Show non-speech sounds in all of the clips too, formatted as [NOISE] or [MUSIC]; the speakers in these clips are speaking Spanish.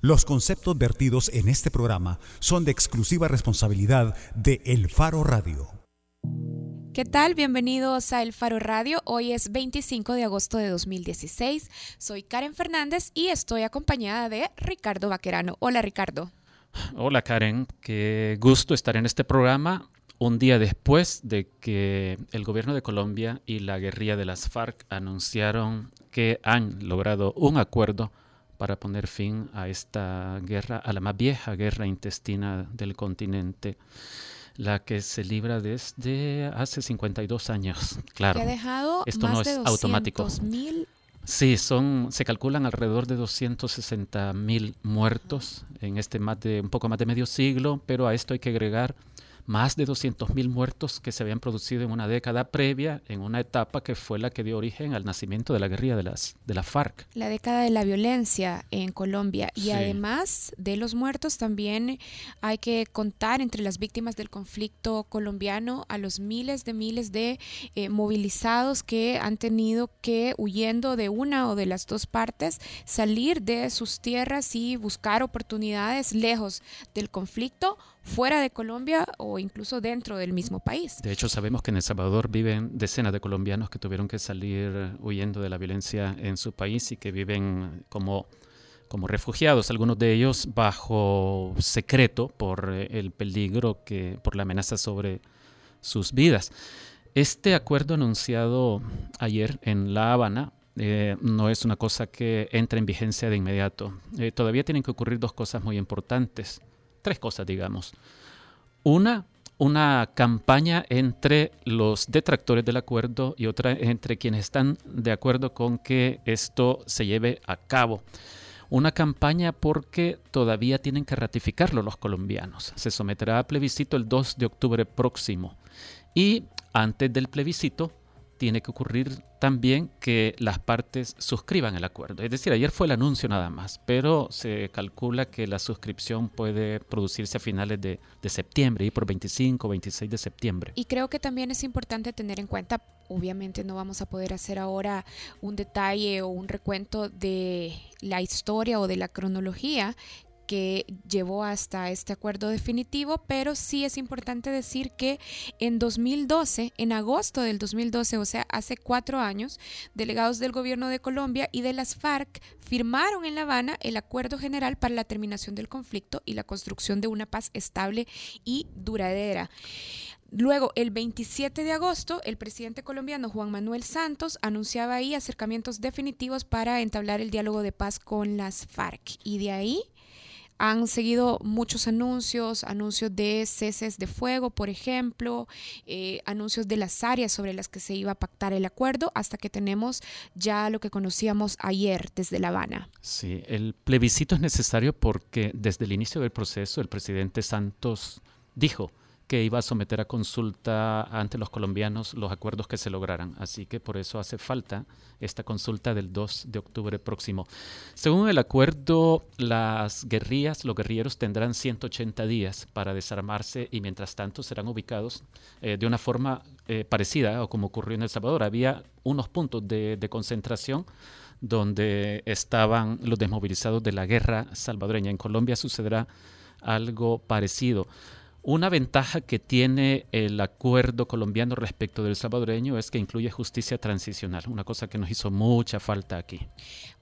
Los conceptos vertidos en este programa son de exclusiva responsabilidad de El Faro Radio. ¿Qué tal? Bienvenidos a El Faro Radio. Hoy es 25 de agosto de 2016. Soy Karen Fernández y estoy acompañada de Ricardo Vaquerano. Hola Ricardo. Hola Karen, qué gusto estar en este programa un día después de que el gobierno de Colombia y la guerrilla de las FARC anunciaron que han logrado un acuerdo para poner fin a esta guerra, a la más vieja guerra intestina del continente, la que se libra desde hace 52 años. Claro, ha dejado esto no es automático. Sí, son, se calculan alrededor de 260 mil muertos en este más de, un poco más de medio siglo, pero a esto hay que agregar más de 200.000 muertos que se habían producido en una década previa, en una etapa que fue la que dio origen al nacimiento de la guerrilla de las, de la FARC. La década de la violencia en Colombia. Y además de los muertos, también hay que contar entre las víctimas del conflicto colombiano a los miles de miles de eh, movilizados que han tenido que, huyendo de una o de las dos partes, salir de sus tierras y buscar oportunidades lejos del conflicto fuera de Colombia o incluso dentro del mismo país. De hecho, sabemos que en El Salvador viven decenas de colombianos que tuvieron que salir huyendo de la violencia en su país y que viven como, como refugiados, algunos de ellos bajo secreto por el peligro que, por la amenaza sobre sus vidas. Este acuerdo anunciado ayer en La Habana eh, no es una cosa que entre en vigencia de inmediato. Eh, todavía tienen que ocurrir dos cosas muy importantes tres cosas, digamos. Una, una campaña entre los detractores del acuerdo y otra entre quienes están de acuerdo con que esto se lleve a cabo. Una campaña porque todavía tienen que ratificarlo los colombianos. Se someterá a plebiscito el 2 de octubre próximo. Y antes del plebiscito tiene que ocurrir también que las partes suscriban el acuerdo. Es decir, ayer fue el anuncio nada más, pero se calcula que la suscripción puede producirse a finales de, septiembre y por 25 o 26 de septiembre. Y creo que también es importante tener en cuenta, obviamente no vamos a poder hacer ahora un detalle o un recuento de la historia o de la cronología que llevó hasta este acuerdo definitivo, pero sí es importante decir que en 2012, en agosto del 2012, o sea, hace cuatro años, delegados del gobierno de Colombia y de las FARC firmaron en La Habana el Acuerdo General para la terminación del conflicto y la construcción de una paz estable y duradera. Luego, el 27 de agosto, el presidente colombiano Juan Manuel Santos anunciaba ahí acercamientos definitivos para entablar el diálogo de paz con las FARC. Y de ahí han seguido muchos anuncios, anuncios de ceses de fuego, por ejemplo, eh, anuncios de las áreas sobre las que se iba a pactar el acuerdo, hasta que tenemos ya lo que conocíamos ayer desde La Habana. Sí, el plebiscito es necesario porque desde el inicio del proceso el presidente Santos dijo que iba a someter a consulta ante los colombianos los acuerdos que se lograran. Así que por eso hace falta esta consulta del 2 de octubre próximo. Según el acuerdo, las guerrillas, los guerrilleros tendrán 180 días para desarmarse y mientras tanto serán ubicados eh, de una forma eh, parecida o como ocurrió en El Salvador. Había unos puntos de, de concentración donde estaban los desmovilizados de la guerra salvadoreña. En Colombia sucederá algo parecido. Una ventaja que tiene el acuerdo colombiano respecto del salvadoreño es que incluye justicia transicional, una cosa que nos hizo mucha falta aquí.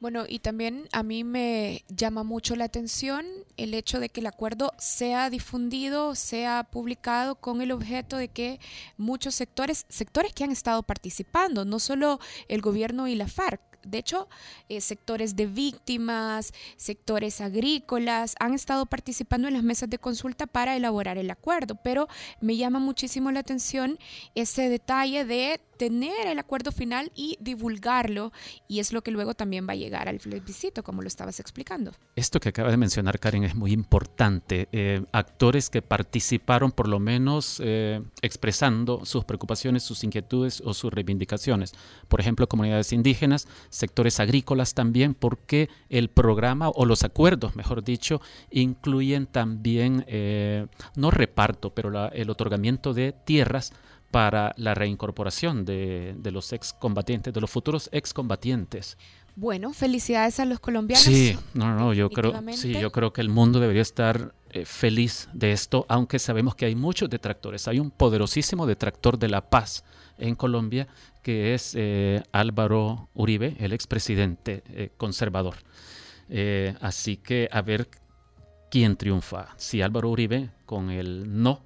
Bueno, y también a mí me llama mucho la atención el hecho de que el acuerdo sea difundido, sea publicado con el objeto de que muchos sectores, sectores que han estado participando, no solo el gobierno y la FARC, de hecho, eh, sectores de víctimas, sectores agrícolas han estado participando en las mesas de consulta para elaborar el acuerdo, pero me llama muchísimo la atención ese detalle de tener el acuerdo final y divulgarlo, y es lo que luego también va a llegar al plebiscito, como lo estabas explicando. Esto que acaba de mencionar Karen es muy importante. Eh, actores que participaron por lo menos eh, expresando sus preocupaciones, sus inquietudes o sus reivindicaciones. Por ejemplo, comunidades indígenas, sectores agrícolas también, porque el programa o los acuerdos, mejor dicho, incluyen también, eh, no reparto, pero el otorgamiento de tierras para la reincorporación de, de los excombatientes, de los futuros excombatientes. Bueno, felicidades a los colombianos. Sí, no, no, yo creo, sí, yo creo que el mundo debería estar eh, feliz de esto, aunque sabemos que hay muchos detractores. Hay un poderosísimo detractor de la paz en Colombia, que es eh, Álvaro Uribe, el expresidente eh, conservador. así que a ver quién triunfa, si Álvaro Uribe con el no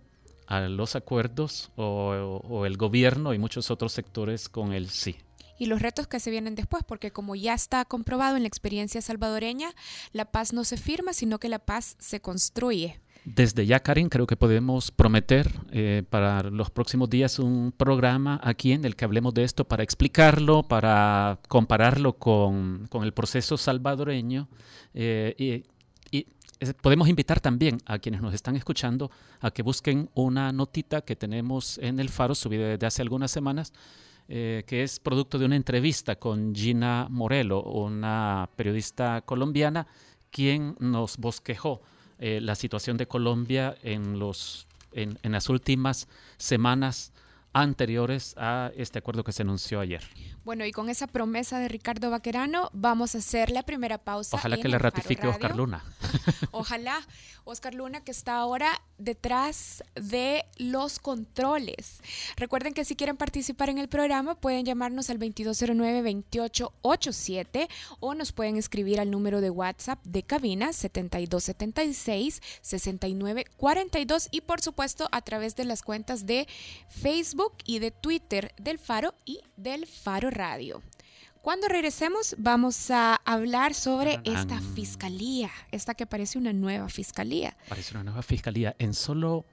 a los acuerdos o el gobierno y muchos otros sectores con el sí y los retos que se vienen después, porque como ya está comprobado en la experiencia salvadoreña, la paz no se firma, sino que la paz se construye. Desde ya, Karin, creo que podemos prometer eh, para los próximos días un programa aquí en el que hablemos de esto para explicarlo, para compararlo con, el proceso salvadoreño. Eh, y, podemos invitar también a quienes nos están escuchando a que busquen una notita que tenemos en el Faro, subida desde hace algunas semanas, eh, que es producto de una entrevista con Gina Morelo, una periodista colombiana, quien nos bosquejó eh, la situación de Colombia en, los, en, en las últimas semanas anteriores a este acuerdo que se anunció ayer. Bueno, y con esa promesa de Ricardo Vaquerano, vamos a hacer la primera pausa. Ojalá que le ratifique Oscar Luna. [LAUGHS] Ojalá, Oscar Luna, que está ahora detrás de los controles. Recuerden que si quieren participar en el programa, pueden llamarnos al 2209-2887 o nos pueden escribir al número de WhatsApp de cabina 7276-6942 y por supuesto a través de las cuentas de Facebook y de Twitter del Faro y del Faro Radio. Cuando regresemos vamos a hablar sobre esta fiscalía, esta que parece una nueva fiscalía. Parece una nueva fiscalía. En solo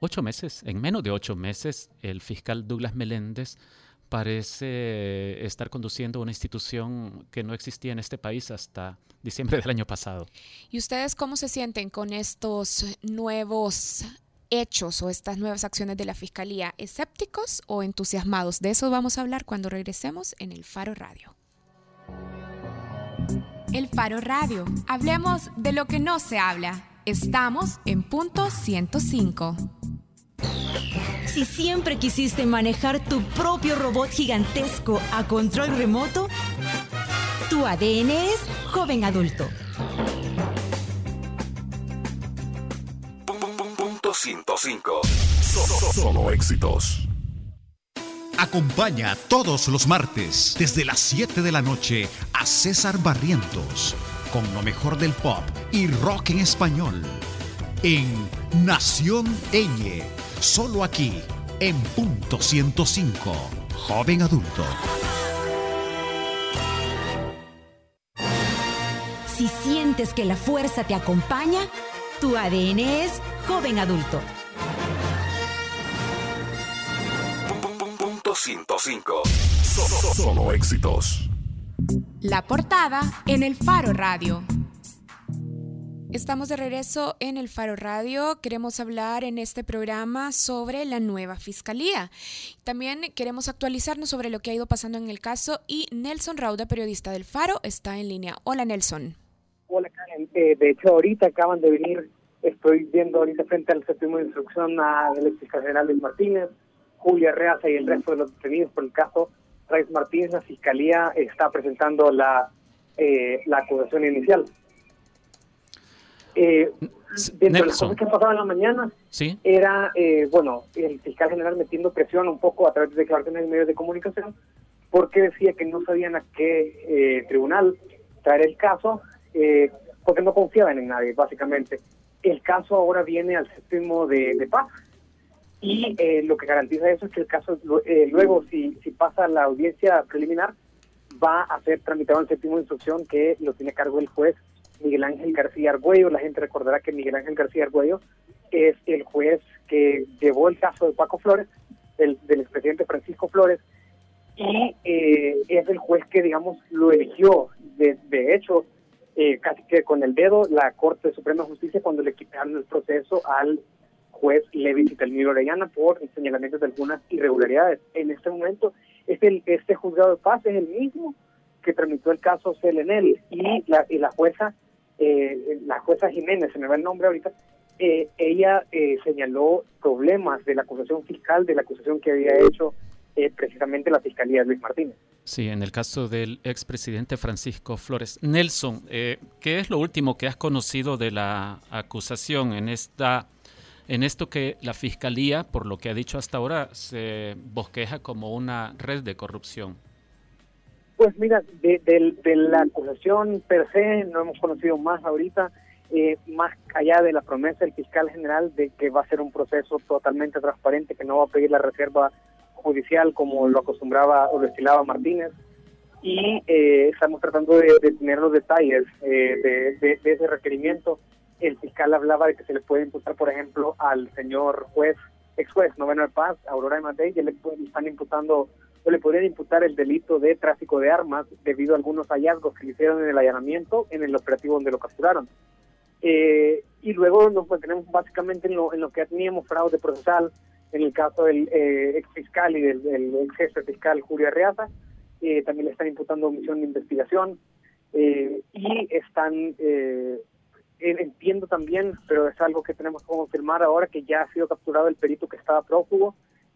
ocho meses, en menos de ocho meses, el fiscal Douglas Meléndez parece estar conduciendo una institución que no existía en este país hasta diciembre del año pasado. ¿Y ustedes cómo se sienten con estos nuevos hechos o estas nuevas acciones de la Fiscalía, escépticos o entusiasmados. De eso vamos a hablar cuando regresemos en el Faro Radio. El Faro Radio. Hablemos de lo que no se habla. Estamos en punto 105. Si siempre quisiste manejar tu propio robot gigantesco a control remoto, tu ADN es joven adulto. 105. Solo éxitos. Acompaña todos los martes desde las 7 de la noche a César Barrientos con lo mejor del pop y rock en español en Nación Eñe, solo aquí en punto 105, joven adulto. Si sientes que la fuerza te acompaña, tu ADN es joven adulto. Punto 105. Solo éxitos. La portada en el Faro Radio. Estamos de regreso en el Faro Radio. Queremos hablar en este programa sobre la nueva fiscalía. También queremos actualizarnos sobre lo que ha ido pasando en el caso y Nelson Rauda, periodista del Faro, está en línea. Hola Nelson. Eh, de hecho, ahorita acaban de venir, estoy viendo ahorita frente al séptimo de instrucción a del fiscal general Luis Martínez, Julia Reaza y el resto de los detenidos por el caso Reyes Martínez. La fiscalía está presentando la, eh, la acusación inicial. Eh, dentro de las cosas que pasaban en la mañana, ¿Sí? era, eh, bueno, el fiscal general metiendo presión un poco a través de declaraciones en medios de comunicación, porque decía que no sabían a qué eh, tribunal traer el caso, eh, porque no confiaban en nadie, básicamente. El caso ahora viene al séptimo de, paz y eh, lo que garantiza eso es que el caso eh, luego, si, si pasa la audiencia preliminar, va a ser tramitado en séptimo de instrucción que lo tiene a cargo el juez Miguel Ángel García Argüello. La gente recordará que Miguel Ángel García Argüello es el juez que llevó el caso de Paco Flores, del, del expresidente Francisco Flores, y es el juez que, digamos, lo eligió. De, de hecho, eh, casi que con el dedo la Corte Suprema de Justicia cuando le quitaron el proceso al juez Levi Telmiro Orellana por señalamientos de algunas irregularidades. En este momento, este, este juzgado de paz es el mismo que tramitó el caso Selenel y la, y la jueza, eh, la jueza Jiménez, se me va el nombre ahorita, eh, ella eh, señaló problemas de la acusación fiscal, de la acusación que había hecho precisamente la Fiscalía de Luis Martínez. Sí, en el caso del expresidente Francisco Flores. Nelson, eh, ¿qué es lo último que has conocido de la acusación en esta en esto que la fiscalía, por lo que ha dicho hasta ahora, se bosqueja como una red de corrupción? Pues mira, de, la acusación per se no hemos conocido más ahorita, eh, más allá de la promesa del fiscal general de que va a ser un proceso totalmente transparente, que no va a pedir la reserva judicial como lo acostumbraba o destilaba Martínez. Y eh, estamos tratando de, tener los detalles eh, de, ese requerimiento. El fiscal hablaba de que se le puede imputar, por ejemplo, al señor juez, ex juez noveno de paz, Aurora de Matei, que le están imputando o le podrían imputar el delito de tráfico de armas debido a algunos hallazgos que le hicieron en el allanamiento en el operativo donde lo capturaron. Eh, y luego nos tenemos básicamente en lo, en lo que teníamos fraude procesal, en el caso del eh, ex fiscal y del, ex jefe fiscal Julio Arreaza, eh, también le están imputando omisión de investigación y están, entiendo también, pero es algo que tenemos que confirmar ahora, que ya ha sido capturado el perito que estaba prófugo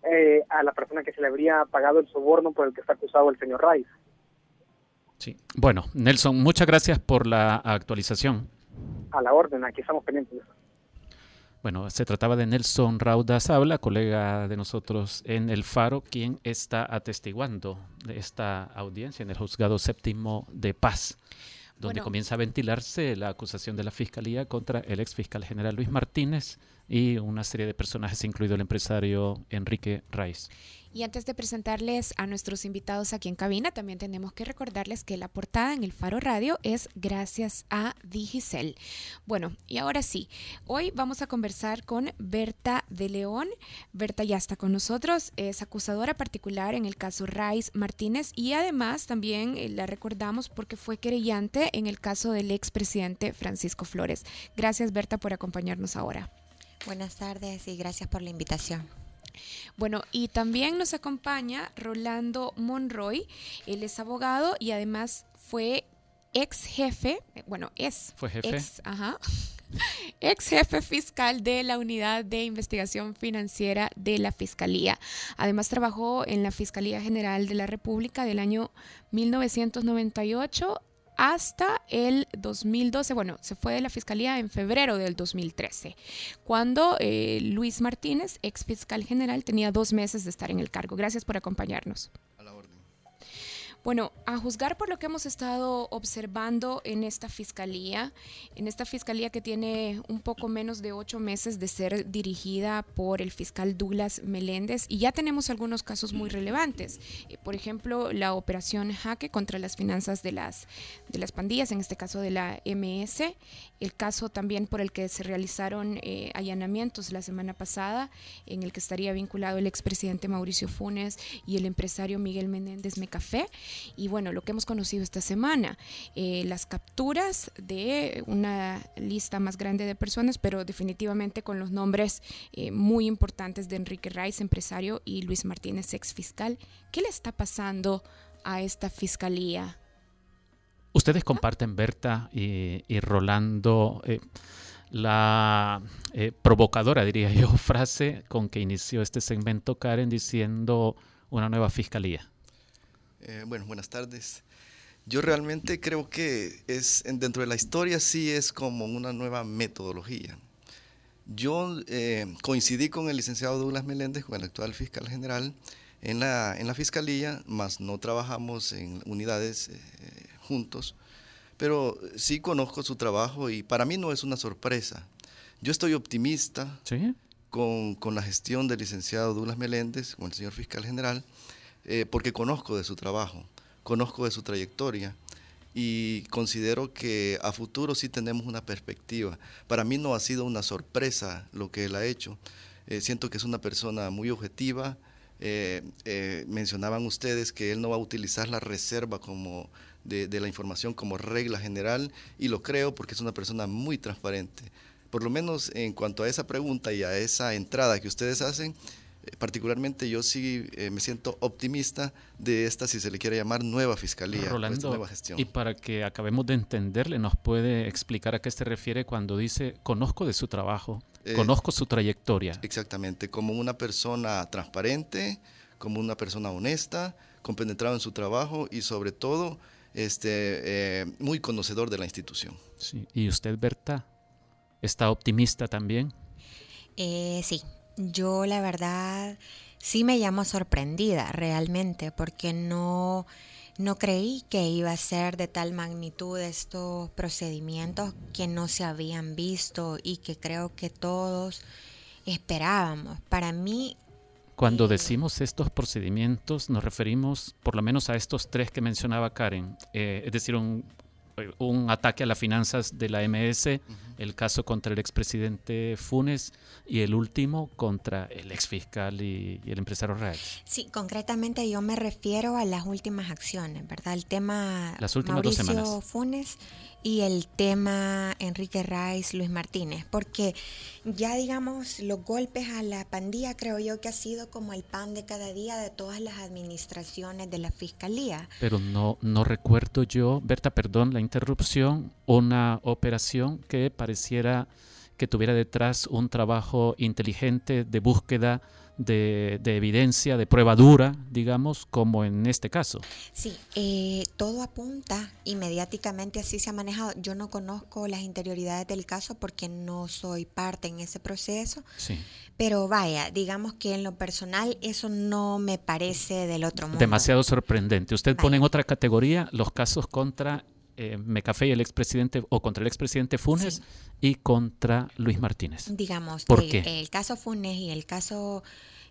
eh, a la persona que se le habría pagado el soborno por el que está acusado el señor Rice. Sí, bueno, Nelson, muchas gracias por la actualización. A la orden, aquí estamos pendientes. Bueno, se trataba de Nelson Rauda Sabla, colega de nosotros en El Faro, quien está atestiguando de esta audiencia en el juzgado séptimo de paz donde comienza a ventilarse la acusación de la Fiscalía contra el ex fiscal general Luis Martínez y una serie de personajes, incluido el empresario Enrique Raiz. Y antes de presentarles a nuestros invitados aquí en cabina, también tenemos que recordarles que la portada en el Faro Radio es gracias a Digicel. Bueno, y ahora sí, hoy vamos a conversar con Berta de León. Berta ya está con nosotros, es acusadora particular en el caso Raiz Martínez y además también eh, la recordamos porque fue querellante en el caso del expresidente Francisco Flores. Gracias Berta por acompañarnos ahora. Buenas tardes y gracias por la invitación. Bueno, y también nos acompaña Rolando Monroy. Él es abogado y además fue ex jefe, bueno, es fue jefe. Ex, ajá, [LAUGHS] ex jefe fiscal de la Unidad de Investigación Financiera de la Fiscalía. Además trabajó en la Fiscalía General de la República del año 1998 hasta el 2012, bueno, se fue de la fiscalía en febrero del 2013, cuando eh, Luis Martínez, ex fiscal general, tenía dos meses de estar en el cargo. Gracias por acompañarnos. Bueno, a juzgar por lo que hemos estado observando en esta fiscalía, en esta fiscalía que tiene un poco menos de ocho meses de ser dirigida por el fiscal Douglas Meléndez, y ya tenemos algunos casos muy relevantes. Eh, por ejemplo, la operación Jaque contra las finanzas de las, de las pandillas, en este caso de la MS, el caso también por el que se realizaron eh, allanamientos la semana pasada, en el que estaría vinculado el expresidente Mauricio Funes y el empresario Miguel Menéndez Mecafé. Y bueno, lo que hemos conocido esta semana, eh, las capturas de una lista más grande de personas, pero definitivamente con los nombres eh, muy importantes de Enrique Rice, empresario, y Luis Martínez, ex fiscal. ¿Qué le está pasando a esta fiscalía? Ustedes comparten, Berta y, Rolando, eh, la provocadora, diría yo, [LAUGHS] frase con que inició este segmento Karen diciendo una nueva fiscalía. Eh, bueno, buenas tardes. Yo realmente creo que es dentro de la historia sí es como una nueva metodología. Yo eh, coincidí con el licenciado Douglas Meléndez, con el actual fiscal general, en la, en la fiscalía, más no trabajamos en unidades eh, juntos, pero sí conozco su trabajo y para mí no es una sorpresa. Yo estoy optimista con, con la gestión del licenciado Douglas Meléndez, con el señor fiscal general, eh, porque conozco de su trabajo, conozco de su trayectoria y considero que a futuro sí tenemos una perspectiva. Para mí no ha sido una sorpresa lo que él ha hecho. Eh, siento que es una persona muy objetiva. Eh, mencionaban ustedes que él no va a utilizar la reserva como de, de la información como regla general y lo creo porque es una persona muy transparente. Por lo menos en cuanto a esa pregunta y a esa entrada que ustedes hacen, particularmente yo sí eh, me siento optimista de esta, si se le quiere llamar, nueva fiscalía, Rolando, nueva gestión. Y para que acabemos de entenderle, ¿nos puede explicar a qué se refiere cuando dice conozco de su trabajo, eh, conozco su trayectoria? Exactamente, como una persona transparente, como una persona honesta, compenetrado en su trabajo y sobre todo este, eh, muy conocedor de la institución. Sí. ¿Y usted, Berta, está optimista también? Eh, sí, yo la verdad sí me llamo sorprendida realmente porque no, no creí que iba a ser de tal magnitud estos procedimientos que no se habían visto y que creo que todos esperábamos. Para mí... Cuando decimos estos procedimientos nos referimos por lo menos a estos tres que mencionaba Karen, eh, es decir, un, un ataque a las finanzas de la MS, el caso contra el expresidente Funes y el último contra el exfiscal y, y el empresario real. Sí, concretamente yo me refiero a las últimas acciones, ¿verdad? El tema las últimas Mauricio dos semanas. Funes y el tema Enrique Rice, Luis Martínez, porque ya digamos los golpes a la pandilla creo yo que ha sido como el pan de cada día de todas las administraciones de la fiscalía. Pero no, no recuerdo yo, Berta, perdón la interrupción, una operación que pareciera que tuviera detrás un trabajo inteligente de búsqueda de, de, evidencia, de prueba dura, digamos, como en este caso. Sí, eh, todo apunta y mediáticamente así se ha manejado. Yo no conozco las interioridades del caso porque no soy parte en ese proceso. Sí. Pero vaya, digamos que en lo personal eso no me parece del otro mundo. Demasiado sorprendente. Usted vaya. pone en otra categoría los casos contra eh, Mecafé y el expresidente o contra el expresidente Funes sí. y contra Luis Martínez. Digamos, ¿Por el, qué? el caso Funes y el caso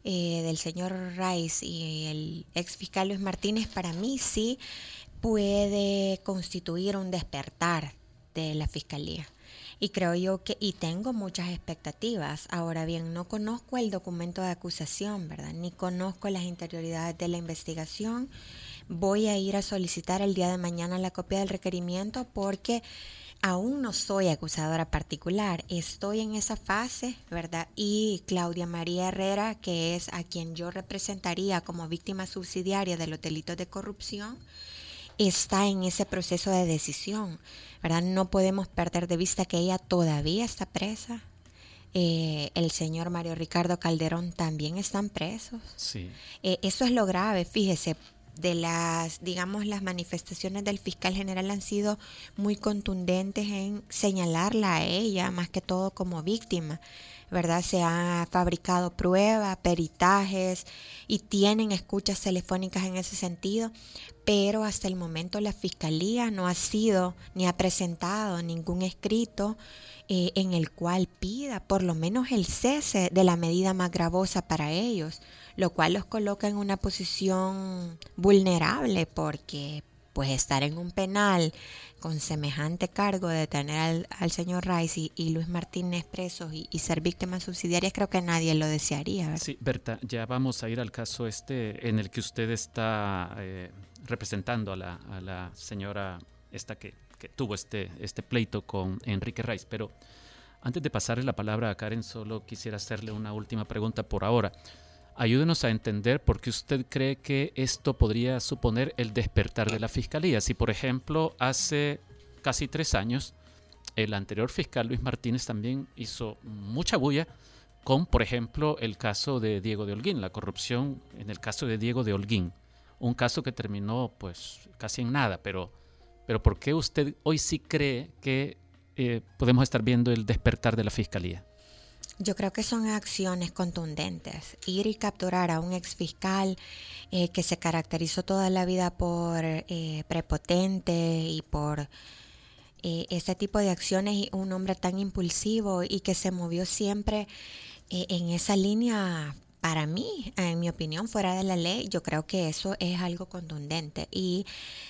eh, del señor Rice y el ex fiscal Luis Martínez para mí sí puede constituir un despertar de la fiscalía. Y creo yo que, y tengo muchas expectativas. Ahora bien, no conozco el documento de acusación, ¿verdad? Ni conozco las interioridades de la investigación. Voy a ir a solicitar el día de mañana la copia del requerimiento porque aún no soy acusadora particular. Estoy en esa fase, ¿verdad? Y Claudia María Herrera, que es a quien yo representaría como víctima subsidiaria de los delitos de corrupción, está en ese proceso de decisión, ¿verdad? No podemos perder de vista que ella todavía está presa. Eh, el señor Mario Ricardo Calderón también están presos. Sí. Eh, eso es lo grave, fíjese, de las, digamos, las manifestaciones del fiscal general han sido muy contundentes en señalarla a ella, más que todo como víctima. ¿verdad? Se han fabricado pruebas, peritajes y tienen escuchas telefónicas en ese sentido, pero hasta el momento la fiscalía no ha sido ni ha presentado ningún escrito eh, en el cual pida por lo menos el cese de la medida más gravosa para ellos, lo cual los coloca en una posición vulnerable porque pues estar en un penal con semejante cargo de tener al, al señor Rice y, Luis Martínez presos y, ser víctimas subsidiarias, creo que nadie lo desearía. Sí, Berta, ya vamos a ir al caso este en el que usted está eh, representando a la, a la, señora esta que, que tuvo este, este pleito con Enrique Rice, pero antes de pasarle la palabra a Karen, solo quisiera hacerle una última pregunta por ahora. Ayúdenos a entender por qué usted cree que esto podría suponer el despertar de la fiscalía. Si, por ejemplo, hace casi tres años el anterior fiscal Luis Martínez también hizo mucha bulla con, por ejemplo, el caso de Diego de Holguín, la corrupción en el caso de Diego de Holguín, un caso que terminó pues casi en nada, pero, pero ¿por qué usted hoy sí cree que eh, podemos estar viendo el despertar de la fiscalía? Yo creo que son acciones contundentes. Ir y capturar a un exfiscal eh, que se caracterizó toda la vida por eh, prepotente y por eh, este tipo de acciones, un hombre tan impulsivo y que se movió siempre eh, en esa línea. Para mí, en mi opinión, fuera de la ley, yo creo que eso es algo contundente y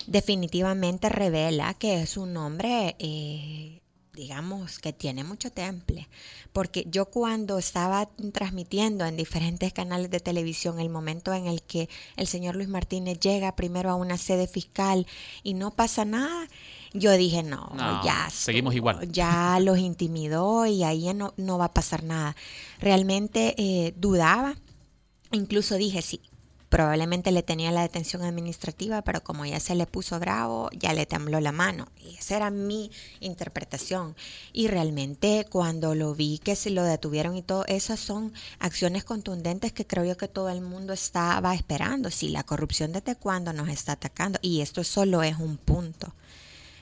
definitivamente revela que es un hombre eh, digamos, que tiene mucho temple. Porque yo cuando estaba transmitiendo en diferentes canales de televisión el momento en el que el señor Luis Martínez llega primero a una sede fiscal y no pasa nada, yo dije, no, no ya. Seguimos estuvo, igual. Ya los intimidó y ahí no, no va a pasar nada. Realmente eh, dudaba. Incluso dije, sí, probablemente le tenía la detención administrativa, pero como ya se le puso bravo, ya le tembló la mano. Y esa era mi interpretación. Y realmente cuando lo vi que se lo detuvieron y todo, esas son acciones contundentes que creo yo que todo el mundo estaba esperando. Si la corrupción desde cuándo nos está atacando, y esto solo es un punto.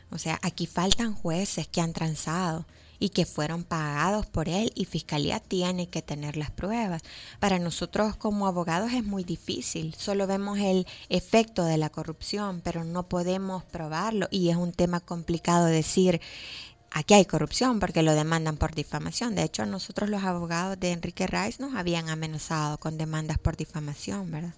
O sea, aquí faltan jueces que han transado y que fueron pagados por él y Fiscalía tiene que tener las pruebas. Para nosotros como abogados es muy difícil, solo vemos el efecto de la corrupción, pero no podemos probarlo y es un tema complicado decir aquí hay corrupción porque lo demandan por difamación. De hecho, nosotros los abogados de Enrique Rice nos habían amenazado con demandas por difamación, ¿verdad?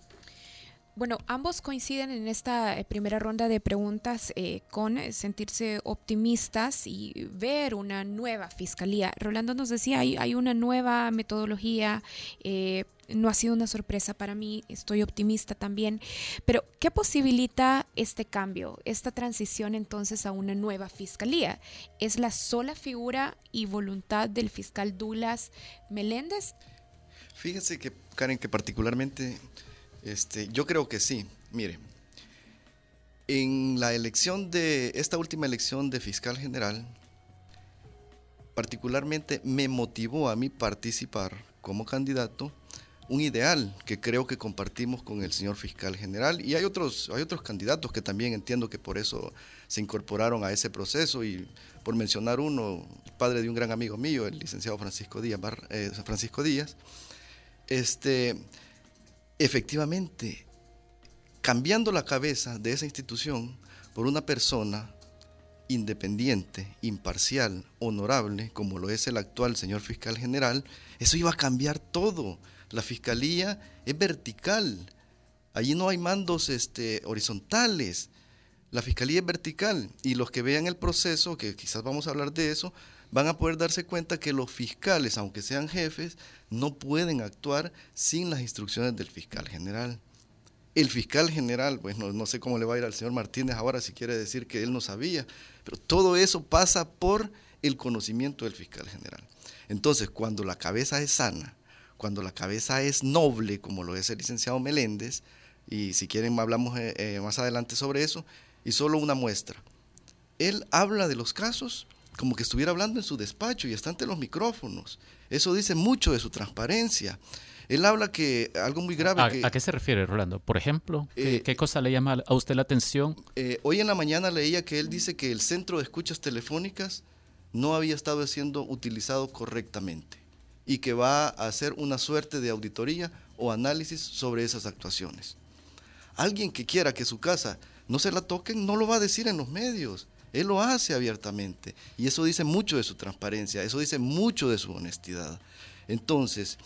Bueno, ambos coinciden en esta eh, primera ronda de preguntas eh, con eh, sentirse optimistas y ver una nueva fiscalía. Rolando nos decía, hay, hay una nueva metodología, no ha sido una sorpresa para mí, estoy optimista también, pero ¿qué posibilita este cambio, esta transición entonces a una nueva fiscalía? ¿Es la sola figura y voluntad del fiscal Dulas Meléndez? Fíjese que, Karen, que particularmente este, yo creo que sí. Mire, en la elección de esta última elección de fiscal general, particularmente me motivó a mí participar como candidato un ideal que creo que compartimos con el señor fiscal general y hay otros hay otros candidatos que también entiendo que por eso se incorporaron a ese proceso y por mencionar uno padre de un gran amigo mío el licenciado Francisco Díaz eh, Francisco Díaz este efectivamente, cambiando la cabeza de esa institución por una persona independiente, imparcial, honorable, como lo es el actual señor fiscal general, eso iba a cambiar todo. La fiscalía es vertical. Allí no hay mandos este, horizontales. La fiscalía es vertical y los que vean el proceso, que quizás vamos a hablar de eso, van a poder darse cuenta que los fiscales, aunque sean jefes, no pueden actuar sin las instrucciones del fiscal general. El fiscal general, pues no, sé cómo le va a ir al señor Martínez ahora si quiere decir que él no sabía, pero todo eso pasa por el conocimiento del fiscal general. Entonces, cuando la cabeza es sana, cuando la cabeza es noble, como lo es el licenciado Meléndez, y si quieren hablamos eh, eh, más adelante sobre eso, y solo una muestra. Él habla de los casos como que estuviera hablando en su despacho y está ante los micrófonos. Eso dice mucho de su transparencia. Él habla que algo muy grave. ¿A, qué se refiere, Rolando? Por ejemplo, ¿qué, eh, cosa le llama a usted la atención? Eh, hoy en la mañana leía que él dice que el centro de escuchas telefónicas no había estado siendo utilizado correctamente y que va a hacer una suerte de auditoría o análisis sobre esas actuaciones. Alguien que quiera que su casa no se la toquen no lo va a decir en los medios. Él lo hace abiertamente y eso dice mucho de su transparencia, eso dice mucho de su honestidad. Entonces,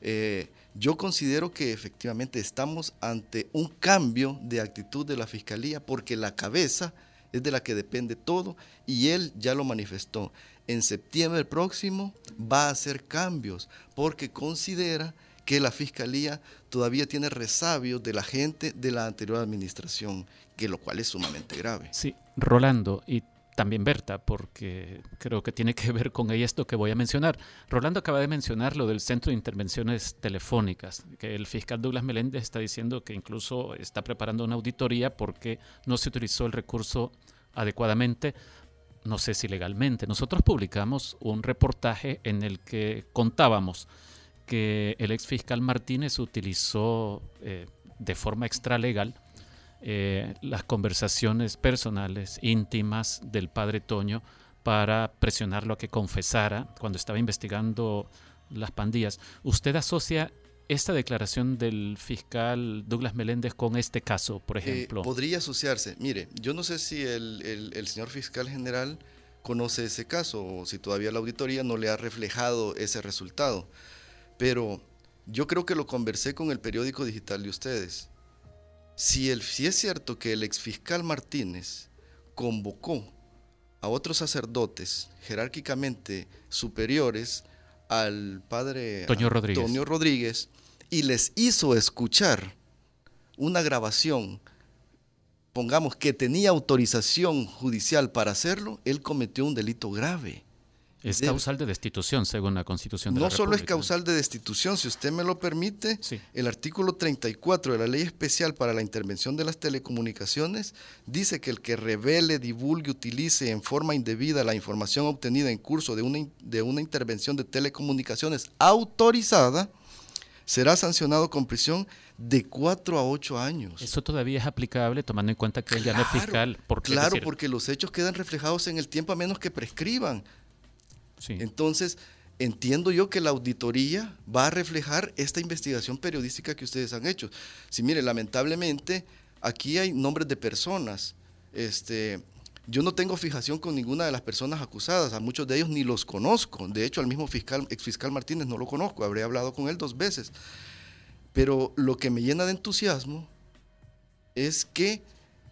eh, yo considero que efectivamente estamos ante un cambio de actitud de la Fiscalía porque la cabeza es de la que depende todo y él ya lo manifestó. En septiembre próximo va a hacer cambios porque considera que la Fiscalía todavía tiene resabios de la gente de la anterior administración, que lo cual es sumamente grave. Sí, Rolando y también Berta, porque creo que tiene que ver con esto que voy a mencionar. Rolando acaba de mencionar lo del Centro de Intervenciones Telefónicas, que el fiscal Douglas Meléndez está diciendo que incluso está preparando una auditoría porque no se utilizó el recurso adecuadamente no sé si legalmente. Nosotros publicamos un reportaje en el que contábamos que el ex fiscal Martínez utilizó eh, de forma extralegal eh, las conversaciones personales, íntimas del padre Toño para presionarlo a que confesara cuando estaba investigando las pandillas. ¿Usted asocia esta declaración del fiscal Douglas Meléndez con este caso, por eh, ejemplo? podría asociarse. Mire, yo no sé si el, el, señor fiscal general conoce ese caso o si todavía la auditoría no le ha reflejado ese resultado pero yo creo que lo conversé con el periódico digital de ustedes. Si, el, si es cierto que el exfiscal Martínez convocó a otros sacerdotes jerárquicamente superiores al padre Toño Rodríguez. Rodríguez y les hizo escuchar una grabación, pongamos que tenía autorización judicial para hacerlo, él cometió un delito grave. Es causal de destitución, según la Constitución de no la solo es causal de destitución, si usted me lo permite, el artículo 34 de la Ley Especial para la Intervención de las Telecomunicaciones dice que el que revele, divulgue, utilice en forma indebida la información obtenida en curso de una, de una intervención de telecomunicaciones autorizada será sancionado con prisión de 4 a 8 años. Eso todavía es aplicable tomando en cuenta que él ya no es fiscal. Claro, decir, porque los hechos quedan reflejados en el tiempo a menos que prescriban. Sí. Entonces, entiendo yo que la auditoría va a reflejar esta investigación periodística que ustedes han hecho. Si mire, lamentablemente aquí hay nombres de personas. Este, yo no tengo fijación con ninguna de las personas acusadas, a muchos de ellos ni los conozco. De hecho, al mismo fiscal, exfiscal Martínez no lo conozco, habré hablado con él dos veces. Pero lo que me llena de entusiasmo es que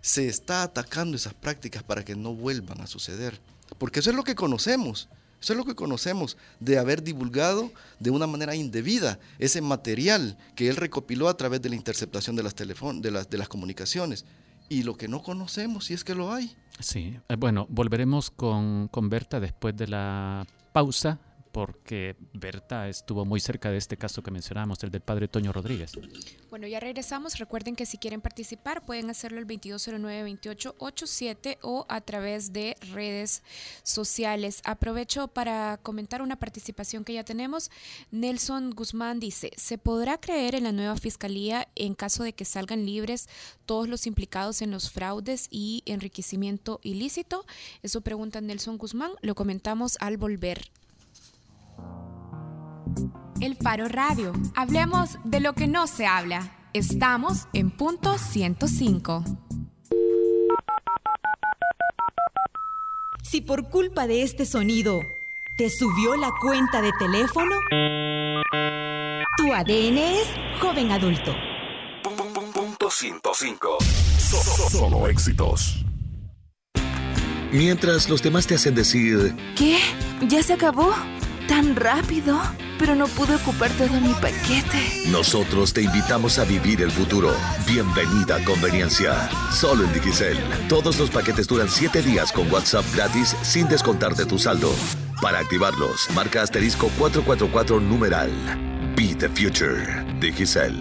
se está atacando esas prácticas para que no vuelvan a suceder. Porque eso es lo que conocemos. Eso es lo que conocemos de haber divulgado de una manera indebida ese material que él recopiló a través de la interceptación de las, de las, de las comunicaciones. Y lo que no conocemos, si es que lo hay. Sí, eh, bueno, volveremos con, con Berta después de la pausa, porque Berta estuvo muy cerca de este caso que mencionábamos, el del padre Toño Rodríguez. Bueno, ya regresamos. Recuerden que si quieren participar pueden hacerlo al 2209-2887 o a través de redes sociales. Aprovecho para comentar una participación que ya tenemos. Nelson Guzmán dice, ¿se podrá creer en la nueva fiscalía en caso de que salgan libres todos los implicados en los fraudes y enriquecimiento ilícito? Eso pregunta Nelson Guzmán. Lo comentamos al volver. El Faro Radio. Hablemos de lo que no se habla. Estamos en punto 105. Si por culpa de este sonido te subió la cuenta de teléfono, tu ADN es joven adulto. Punto 105. So- so- Solo éxitos. Mientras los demás te hacen decir, ¿Qué? ¿Ya se acabó? ¿Tan rápido? Pero no pude ocupar todo mi paquete. nosotros te invitamos a vivir el futuro. Bienvenida a Conveniencia. Solo en Digicel. Todos los paquetes duran 7 días con WhatsApp gratis sin descontar de tu saldo. Para activarlos, marca asterisco 444 numeral. Be the future. Digicel.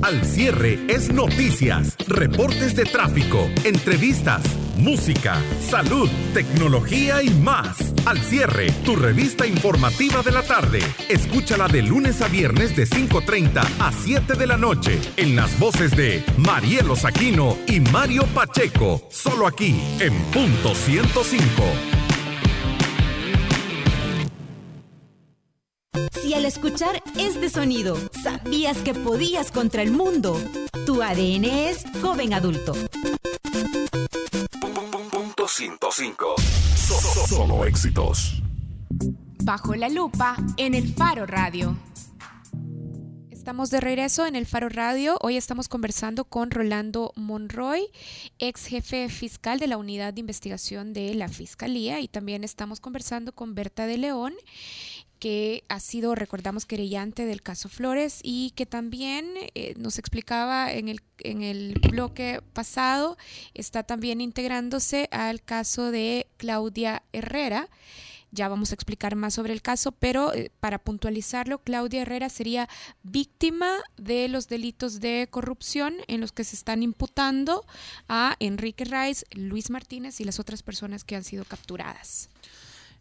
Al cierre es noticias, reportes de tráfico, entrevistas, música, salud, tecnología y más. Al cierre, tu revista informativa de la tarde. Escúchala de lunes a viernes de 5.30 a 7 de la noche en las voces de Marielo Saquino y Mario Pacheco. Solo aquí en punto 105. Si al escuchar este sonido sabías que podías contra el mundo, tu ADN es joven adulto. Punto 105. So- so- Solo éxitos. Bajo la lupa en el Faro Radio. Estamos de regreso en el Faro Radio. Hoy estamos conversando con Rolando Monroy, ex jefe fiscal de la Unidad de Investigación de la Fiscalía, y también estamos conversando con Berta de León, que ha sido, recordamos, querellante del caso Flores y que también eh, nos explicaba en el, en el bloque pasado, está también integrándose al caso de Claudia Herrera. Ya vamos a explicar más sobre el caso, pero eh, para puntualizarlo, Claudia Herrera sería víctima de los delitos de corrupción en los que se están imputando a Enrique Rice, Luis Martínez y las otras personas que han sido capturadas.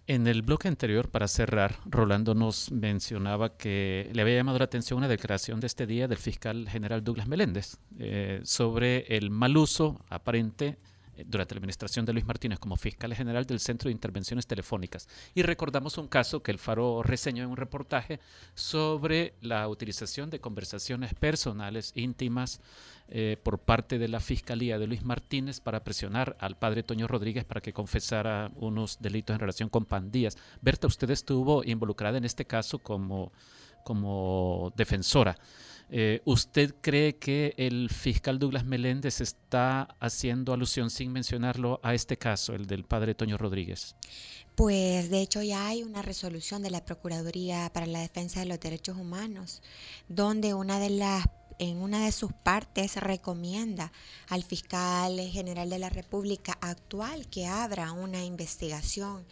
En el bloque anterior, para cerrar, Rolando nos mencionaba que le había llamado la atención una declaración de este día del fiscal general Douglas Meléndez eh, sobre el mal uso aparente eh, durante la administración de Luis Martínez como fiscal general del Centro de Intervenciones Telefónicas. Y recordamos un caso que el Faro reseñó en un reportaje sobre la utilización de conversaciones personales íntimas eh, por parte de la Fiscalía de Luis Martínez para presionar al padre Toño Rodríguez para que confesara unos delitos en relación con pandillas. Berta, usted estuvo involucrada en este caso como, como defensora. Eh, ¿Usted cree que el fiscal Douglas Meléndez está haciendo alusión sin mencionarlo a este caso, el del padre Toño Rodríguez? Pues de hecho ya hay una resolución de la Procuraduría para la Defensa de los Derechos Humanos, donde una de las en una de sus partes recomienda al fiscal general de la República actual que abra una investigación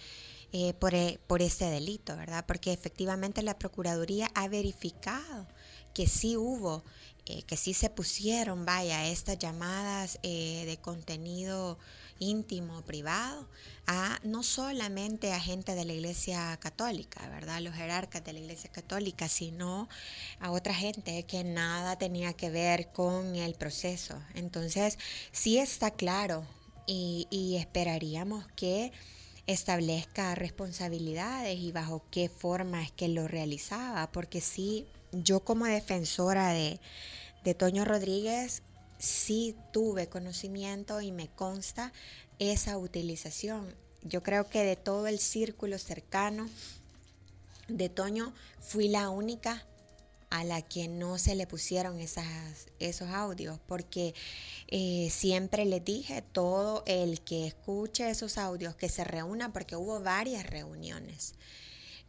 eh, por, e, por delito, ¿verdad? Porque efectivamente la Procuraduría ha verificado que sí hubo, eh, que sí se pusieron, vaya, estas llamadas eh, de contenido íntimo, privado, a no solamente a gente de la Iglesia Católica, ¿verdad? Los jerarcas de la Iglesia Católica, sino a otra gente que nada tenía que ver con el proceso. Entonces, sí está claro y, esperaríamos que establezca responsabilidades y bajo qué forma es que lo realizaba, porque sí, yo como defensora de, de Toño Rodríguez, sí tuve conocimiento y me consta esa utilización. Yo creo que de todo el círculo cercano de Toño fui la única a la que no se le pusieron esas, esos audios, porque eh, siempre le dije, todo el que escuche esos audios, que se reúna, porque hubo varias reuniones,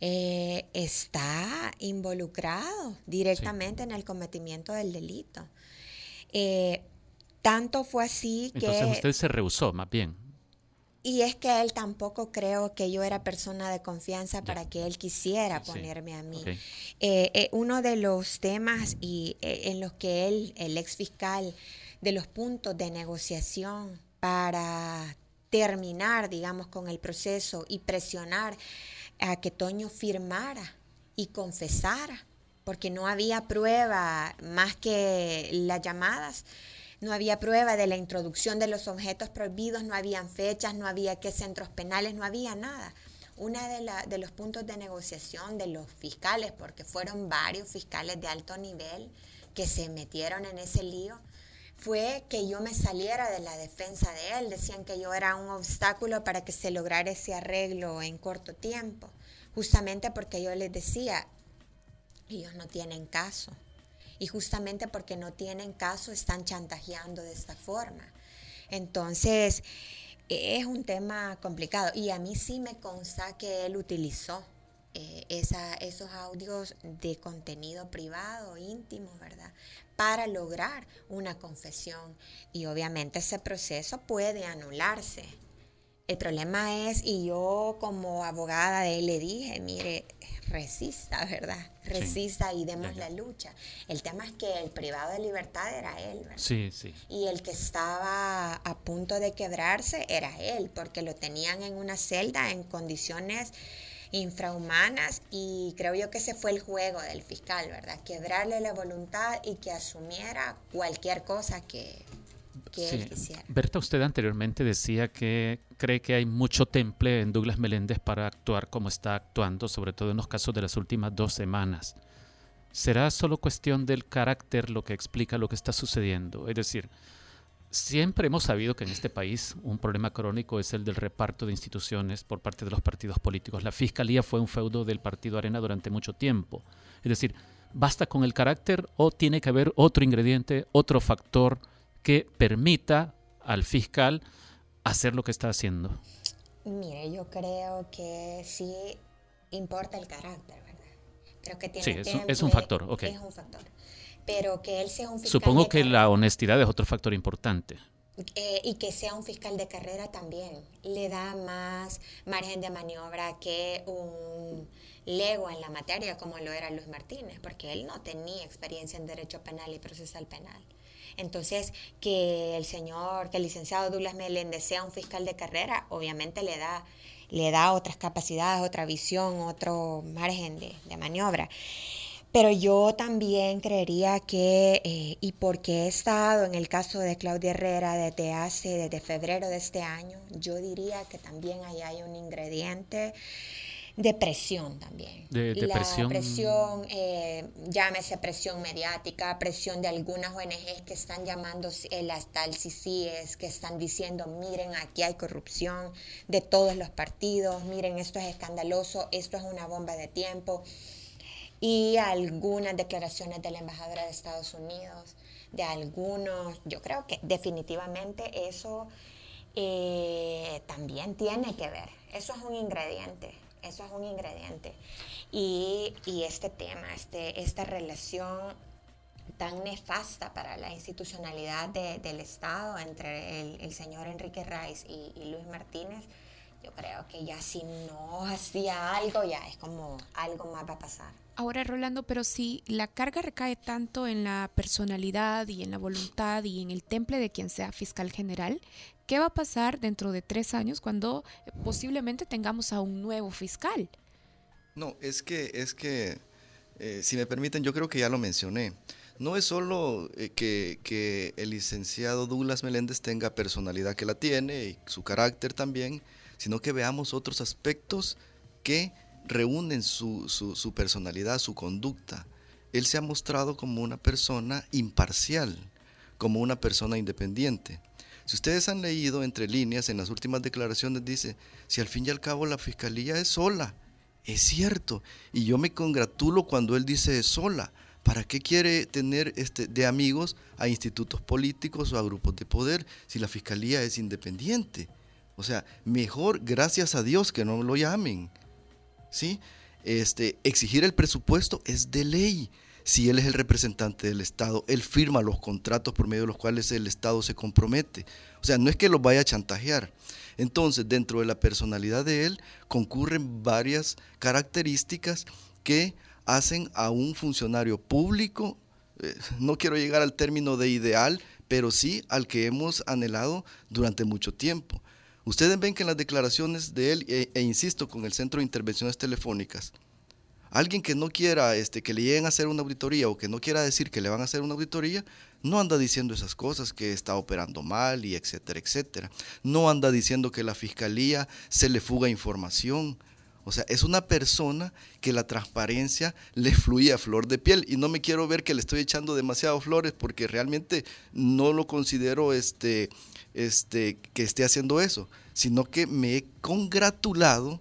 eh, está involucrado directamente en el cometimiento del delito. Eh, tanto fue así que... Entonces usted se rehusó, más bien. Y es que él tampoco creo que yo era persona de confianza para que él quisiera ponerme a mí. Eh, eh, uno de los temas y, en los que él, el ex fiscal, de los puntos de negociación para terminar, digamos, con el proceso y presionar a que Toño firmara y confesara porque no había prueba más que las llamadas. No había prueba de la introducción de los objetos prohibidos, no habían fechas, no había qué centros penales, no había nada. Uno de, de los puntos de negociación de los fiscales, porque fueron varios fiscales de alto nivel que se metieron en ese lío, fue que yo me saliera de la defensa de él. Decían que yo era un obstáculo para que se lograra ese arreglo en corto tiempo, justamente porque yo les decía, ellos no tienen caso. Y justamente porque no tienen caso están chantajeando de esta forma. Entonces, es un tema complicado. Y a mí sí me consta que él utilizó eh, esos audios de contenido privado, íntimo, ¿verdad? Para lograr una confesión. Y obviamente ese proceso puede anularse. El problema es, y yo como abogada de él le dije, mire, resista, ¿verdad? Resista y demos la lucha. El tema es que el privado de libertad era él, ¿verdad? Sí, sí. Y el que estaba a punto de quebrarse era él, porque lo tenían en una celda en condiciones infrahumanas y creo yo que ese fue el juego del fiscal, ¿verdad? Quebrarle la voluntad y que asumiera cualquier cosa que, Berta, usted anteriormente decía que cree que hay mucho temple en Douglas Meléndez para actuar como está actuando, sobre todo en los casos de las últimas dos semanas. ¿Será solo cuestión del carácter lo que explica lo que está sucediendo? Es decir, siempre hemos sabido que en este país un problema crónico es el del reparto de instituciones por parte de los partidos políticos. La fiscalía fue un feudo del partido Arena durante mucho tiempo. Es decir, ¿basta con el carácter o tiene que haber otro ingrediente, otro factor? Que permita al fiscal hacer lo que está haciendo? Mire, yo creo que sí importa el carácter, ¿verdad? que tiene sí, es, un factor, ok. Es un factor. Pero que él sea un fiscal. Supongo que la honestidad es otro factor importante. Eh, y que sea un fiscal de carrera también le da más margen de maniobra que un lego en la materia como lo era Luis Martínez, porque él no tenía experiencia en derecho penal y procesal penal. Entonces, que el señor, que el licenciado Douglas Meléndez sea un fiscal de carrera, obviamente le da, le da otras capacidades, otra visión, otro margen de, maniobra. Pero yo también creería que, eh, y porque he estado en el caso de Claudia Herrera desde hace, desde febrero de este año, yo diría que también ahí hay un ingrediente depresión también. De, depresión. La presión, eh, llámese presión mediática, presión de algunas ONGs que están llamando el hasta el CICIES, que están diciendo, miren, aquí hay corrupción de todos los partidos, miren, esto es escandaloso, esto es una bomba de tiempo. Y algunas declaraciones de la embajadora de Estados Unidos, de algunos, yo creo que definitivamente eso eh, también tiene que ver, eso es un ingrediente eso es un ingrediente. Y, este tema, este, esta relación tan nefasta para la institucionalidad del Estado entre el, señor Enrique Rice y, y Luis Martínez, yo creo que ya si no hacía algo, ya es como algo más va a pasar. Ahora, Rolando, pero si la carga recae tanto en la personalidad y en la voluntad y en el temple de quien sea fiscal general, ¿qué va a pasar dentro de tres años cuando posiblemente tengamos a un nuevo fiscal? No, es que, es que, eh, si me permiten, yo creo que ya lo mencioné. No es solo eh, que, que el licenciado Douglas Meléndez tenga personalidad que la tiene y su carácter también, sino que veamos otros aspectos que reúnen su, su, personalidad, su conducta. Él se ha mostrado como una persona imparcial, como una persona independiente. Si ustedes han leído entre líneas en las últimas declaraciones, dice, si al fin y al cabo la fiscalía es sola, es cierto, y yo me congratulo cuando él dice es sola. ¿Para qué quiere tener este, de amigos a institutos políticos o a grupos de poder si la fiscalía es independiente? O sea, mejor, gracias a Dios, que no lo llamen. ¿sí? Este, exigir el presupuesto es de ley. Si él es el representante del Estado, él firma los contratos por medio de los cuales el Estado se compromete. O sea, no es que lo vaya a chantajear. Entonces, dentro de la personalidad de él concurren varias características que hacen a un funcionario público, eh, no quiero llegar al término de ideal, pero sí al que hemos anhelado durante mucho tiempo. Ustedes ven que en las declaraciones de él, e, e, insisto, con el Centro de Intervenciones Telefónicas, alguien que no quiera este, que le lleguen a hacer una auditoría o que no quiera decir que le van a hacer una auditoría, no anda diciendo esas cosas, que está operando mal y etcétera, etcétera. No anda diciendo que la fiscalía se le fuga información. O sea, es una persona que la transparencia le fluye a flor de piel. Y no me quiero ver que le estoy echando demasiado flores porque realmente no lo considero este, este, que esté haciendo eso, sino que me he congratulado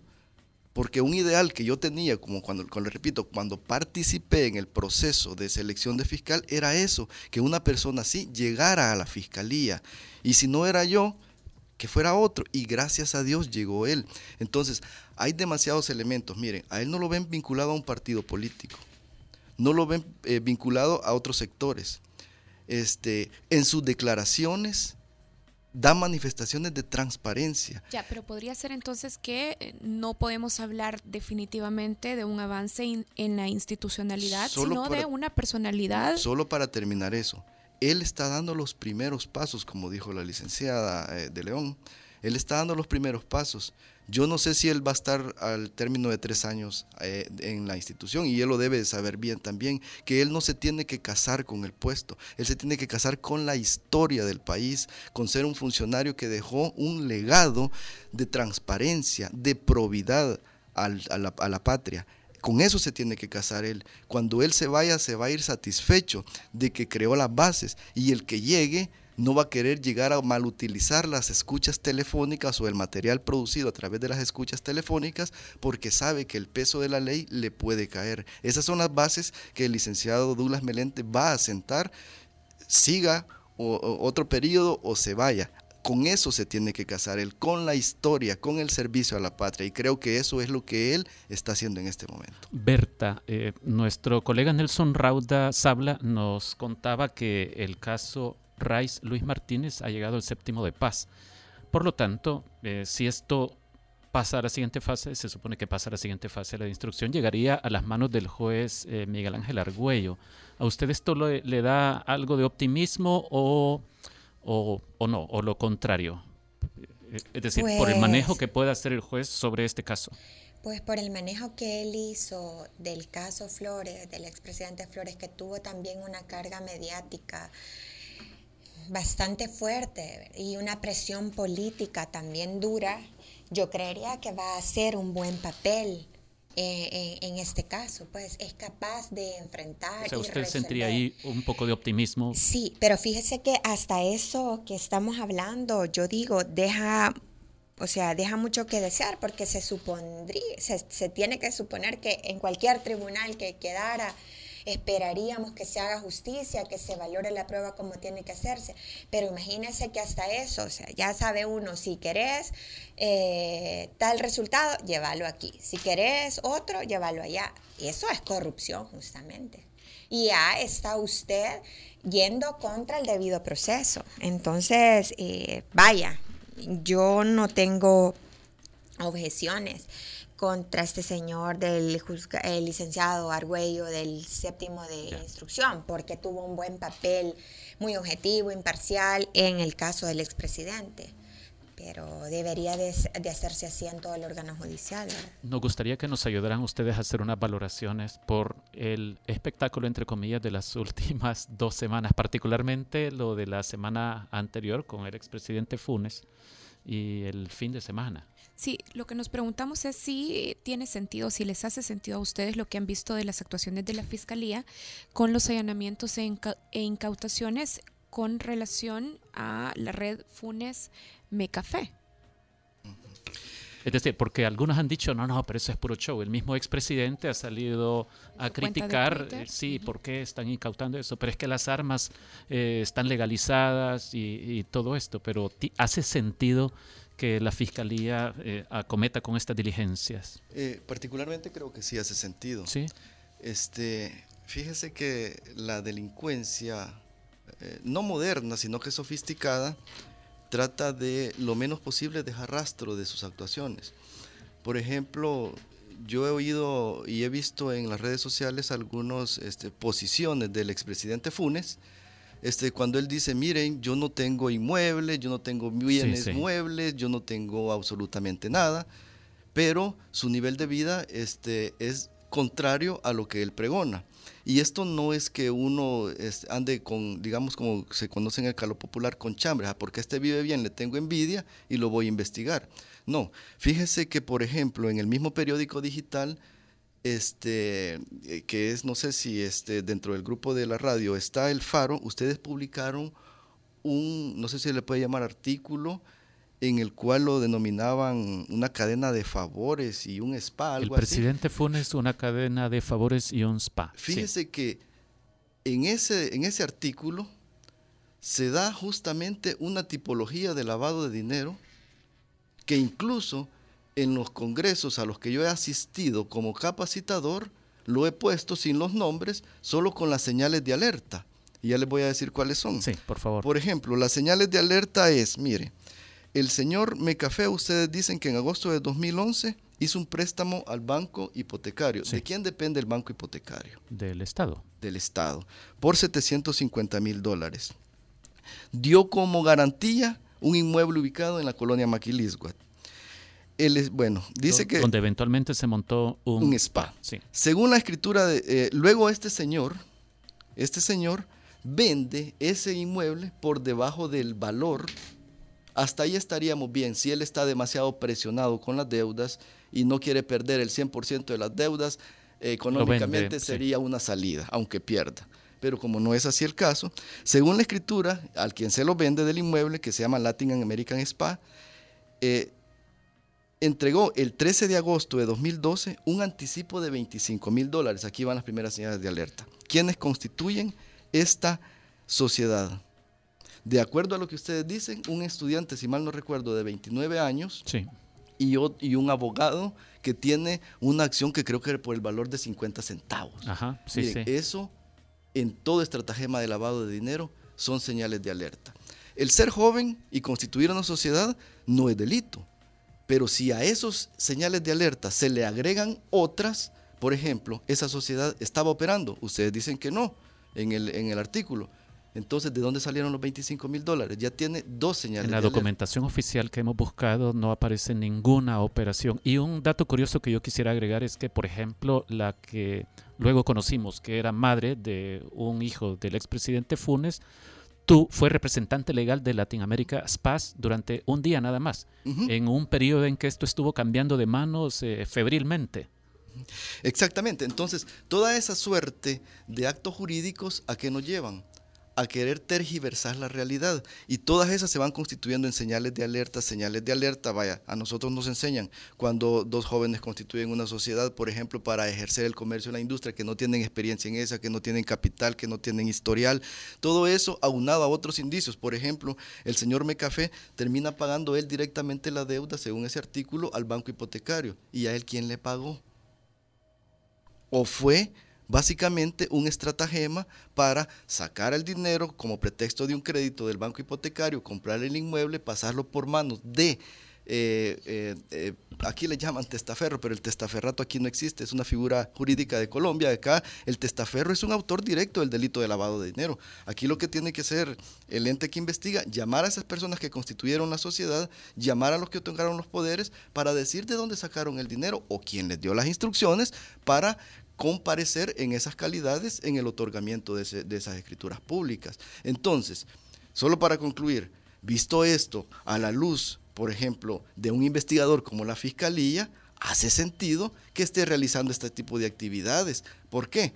porque un ideal que yo tenía, como cuando, le repito, cuando participé en el proceso de selección de fiscal, era eso, que una persona así llegara a la fiscalía. Y si no era yo, que fuera otro. Y gracias a Dios llegó él. Entonces, hay demasiados elementos. Miren, a él no lo ven vinculado a un partido político. No lo ven eh, vinculado a otros sectores. Este, en sus declaraciones da manifestaciones de transparencia. Ya, pero podría ser entonces que eh, no podemos hablar definitivamente de un avance en la institucionalidad, sino de una personalidad. Solo para terminar eso, él está dando los primeros pasos, como dijo la licenciada eh, de León, él está dando los primeros pasos. Yo no sé si él va a estar al término de tres años eh, en la institución y él lo debe saber bien también, que él no se tiene que casar con el puesto, él se tiene que casar con la historia del país, con ser un funcionario que dejó un legado de transparencia, de probidad a, la, a la patria. Con eso se tiene que casar él. Cuando él se vaya, se va a ir satisfecho de que creó las bases y el que llegue no va a querer llegar a malutilizar las escuchas telefónicas o el material producido a través de las escuchas telefónicas porque sabe que el peso de la ley le puede caer. Esas son las bases que el licenciado Douglas Melente va a sentar, siga otro periodo o se vaya. Con eso se tiene que casar él, con la historia, con el servicio a la patria. Y creo que eso es lo que él está haciendo en este momento. Berta, eh, nuestro colega Nelson Rauda Sabla nos contaba que el caso Rice Luis Martínez ha llegado al séptimo de paz. Por lo tanto, eh, si esto pasa a la siguiente fase, se supone que pasa a la siguiente fase de la instrucción, llegaría a las manos del juez eh, Miguel Ángel Argüello. ¿A usted esto le, da algo de optimismo o, o, no, o lo contrario? Es decir, por el manejo pues que puede hacer el juez sobre este caso. Pues por el manejo que él hizo del caso Flores, del expresidente Flores, que tuvo también una carga mediática bastante fuerte y una presión política también dura, yo creería que va a hacer un buen papel eh, en, este caso, pues es capaz de enfrentar. O sea, usted sentiría ahí un poco de optimismo. Sí, pero fíjese que hasta eso que estamos hablando, yo digo, deja, o sea, deja mucho que desear, porque se supondría, se, se tiene que suponer que en cualquier tribunal que quedara esperaríamos que se haga justicia, que se valore la prueba como tiene que hacerse. Pero imagínense que hasta eso, o sea, ya sabe uno, si querés eh, tal resultado, llévalo aquí. Si querés otro, llévalo allá. Eso es corrupción, justamente. y ya está usted yendo contra el debido proceso. Entonces, eh, vaya, yo no tengo objeciones contra este señor del el licenciado Argüello del séptimo de instrucción, porque tuvo un buen papel muy objetivo, imparcial en el caso del expresidente pero debería de, hacerse así en todo el órgano judicial. Nos gustaría que nos ayudaran ustedes a hacer unas valoraciones por el espectáculo, entre comillas, de las [LAUGHS] últimas dos semanas, particularmente lo de la semana anterior con el expresidente Funes y el fin de semana. Sí, lo que nos preguntamos es si tiene sentido, si les hace sentido a ustedes lo que han visto de las actuaciones de la Fiscalía con los allanamientos e, e incautaciones con relación a la red Funes Mecafé. Es decir, porque algunos han dicho, no, no, pero eso es puro show. El mismo expresidente ha salido a criticar, eh, sí, ¿por qué están incautando eso? Pero es que las armas eh, están legalizadas y, todo esto, pero ¿hace sentido que la fiscalía eh, acometa con estas diligencias? particularmente creo que sí hace sentido. Sí. Este, fíjese que la delincuencia eh, no moderna, sino que sofisticada, trata de lo menos posible dejar rastro de sus actuaciones. Por ejemplo, yo he oído y he visto en las redes sociales algunas este, posiciones del expresidente Funes, este, cuando él dice, miren, yo no tengo inmuebles, yo no tengo bienes muebles, yo no tengo absolutamente nada, pero su nivel de vida este, es contrario a lo que él pregona. Y esto no es que uno ande con, digamos, como se conoce en el calo popular, con chambre, ah, porque este vive bien, le tengo envidia y lo voy a investigar. No, fíjese que, por ejemplo, en el mismo periódico digital, este, eh, que es, no sé si este, dentro del grupo de la radio está El Faro, ustedes publicaron un, no sé si le puede llamar artículo, en el cual lo denominaban una cadena de favores y un spa. el presidente Funes una cadena de favores y un spa. Fíjese que en ese, en ese artículo se da justamente una tipología de lavado de dinero que incluso en los congresos a los que yo he asistido como capacitador, lo he puesto sin los nombres, solo con las señales de alerta. Y ya les voy a decir cuáles son. Sí, por favor. Por ejemplo, las señales de alerta es, mire, el señor Mecafé, ustedes dicen que en agosto de 2011 hizo un préstamo al banco hipotecario. ¿De quién depende el banco hipotecario? Del Estado. Del Estado, por 750 mil dólares. Dio como garantía un inmueble ubicado en la colonia Maquilisguat. Él bueno, dice que... Donde eventualmente se montó un, spa. Según la escritura, de, eh, luego este señor, este señor vende ese inmueble por debajo del valor hasta ahí estaríamos bien. Si él está demasiado presionado con las deudas y no quiere perder el 100% de las deudas, económicamente sería una salida, aunque pierda. Pero como no es así el caso, según la escritura, al quien se lo vende del inmueble, que se llama Latin American Spa, eh, entregó el 13 de agosto de 2012 un anticipo de 25 mil dólares. Aquí van las primeras señales de alerta. ¿Quiénes constituyen esta sociedad? De acuerdo a lo que ustedes dicen, un estudiante, si mal no recuerdo, de 29 años y, y, un abogado que tiene una acción que creo que era por el valor de 50 centavos. Ajá, sí, Eso, en todo estratagema de lavado de dinero, son señales de alerta. El ser joven y constituir una sociedad no es delito, pero si a esos señales de alerta se le agregan otras, por ejemplo, esa sociedad estaba operando, ustedes dicen que no en el, en el artículo, entonces, ¿de dónde salieron los 25 mil dólares? Ya tiene dos señales. En la documentación oficial que hemos buscado no aparece ninguna operación. Y un dato curioso que yo quisiera agregar es que, por ejemplo, la que luego conocimos, que era madre de un hijo del expresidente Funes, tú fue representante legal de Latinoamérica SPAS durante un día nada más, en un periodo en que esto estuvo cambiando de manos eh, febrilmente. Exactamente, entonces toda esa suerte de actos jurídicos a qué nos llevan? A querer tergiversar la realidad. Y todas esas se van constituyendo en señales de alerta, señales de alerta. Vaya, a nosotros nos enseñan cuando dos jóvenes constituyen una sociedad, por ejemplo, para ejercer el comercio en la industria, que no tienen experiencia en esa, que no tienen capital, que no tienen historial. Todo eso aunado a otros indicios. Por ejemplo, el señor Mecafé termina pagando él directamente la deuda, según ese artículo, al banco hipotecario. ¿Y a él quién le pagó? ¿O fue básicamente un estratagema para sacar el dinero como pretexto de un crédito del banco hipotecario, comprar el inmueble, pasarlo por manos de eh, eh, eh, aquí le llaman testaferro, pero el testaferrato aquí no existe, es una figura jurídica de Colombia. Acá el testaferro es un autor directo del delito de lavado de dinero. Aquí lo que tiene que ser el ente que investiga, llamar a esas personas que constituyeron la sociedad, llamar a los que otorgaron los poderes para decir de dónde sacaron el dinero o quién les dio las instrucciones para comparecer en esas calidades en el otorgamiento de, de esas escrituras públicas. Entonces, solo para concluir, visto esto a la luz por ejemplo, de un investigador como la Fiscalía, hace sentido que esté realizando este tipo de actividades. ¿Por qué?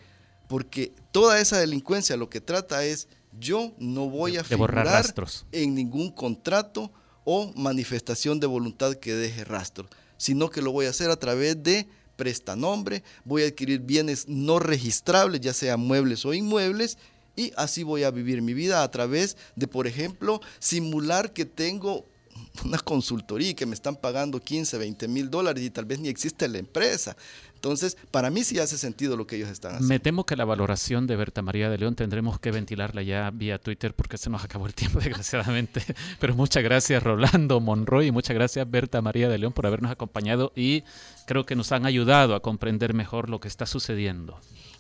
Porque toda esa delincuencia lo que trata es, yo no voy a figurar en ningún contrato o manifestación de voluntad que deje rastro, sino que lo voy a hacer a través de prestanombre, voy a adquirir bienes no registrables, ya sean muebles o inmuebles, y así voy a vivir mi vida a través de, por ejemplo, simular que tengo una consultoría que me están pagando 15, 20 mil dólares y tal vez ni existe la empresa. Entonces, para mí sí hace sentido lo que ellos están haciendo. Me temo que la valoración de Berta María de León tendremos que ventilarla ya vía Twitter porque se nos acabó el tiempo, [LAUGHS] desgraciadamente. Pero muchas gracias, Rolando Monroy, y muchas gracias, Berta María de León, por habernos acompañado y creo que nos han ayudado a comprender mejor lo que está sucediendo.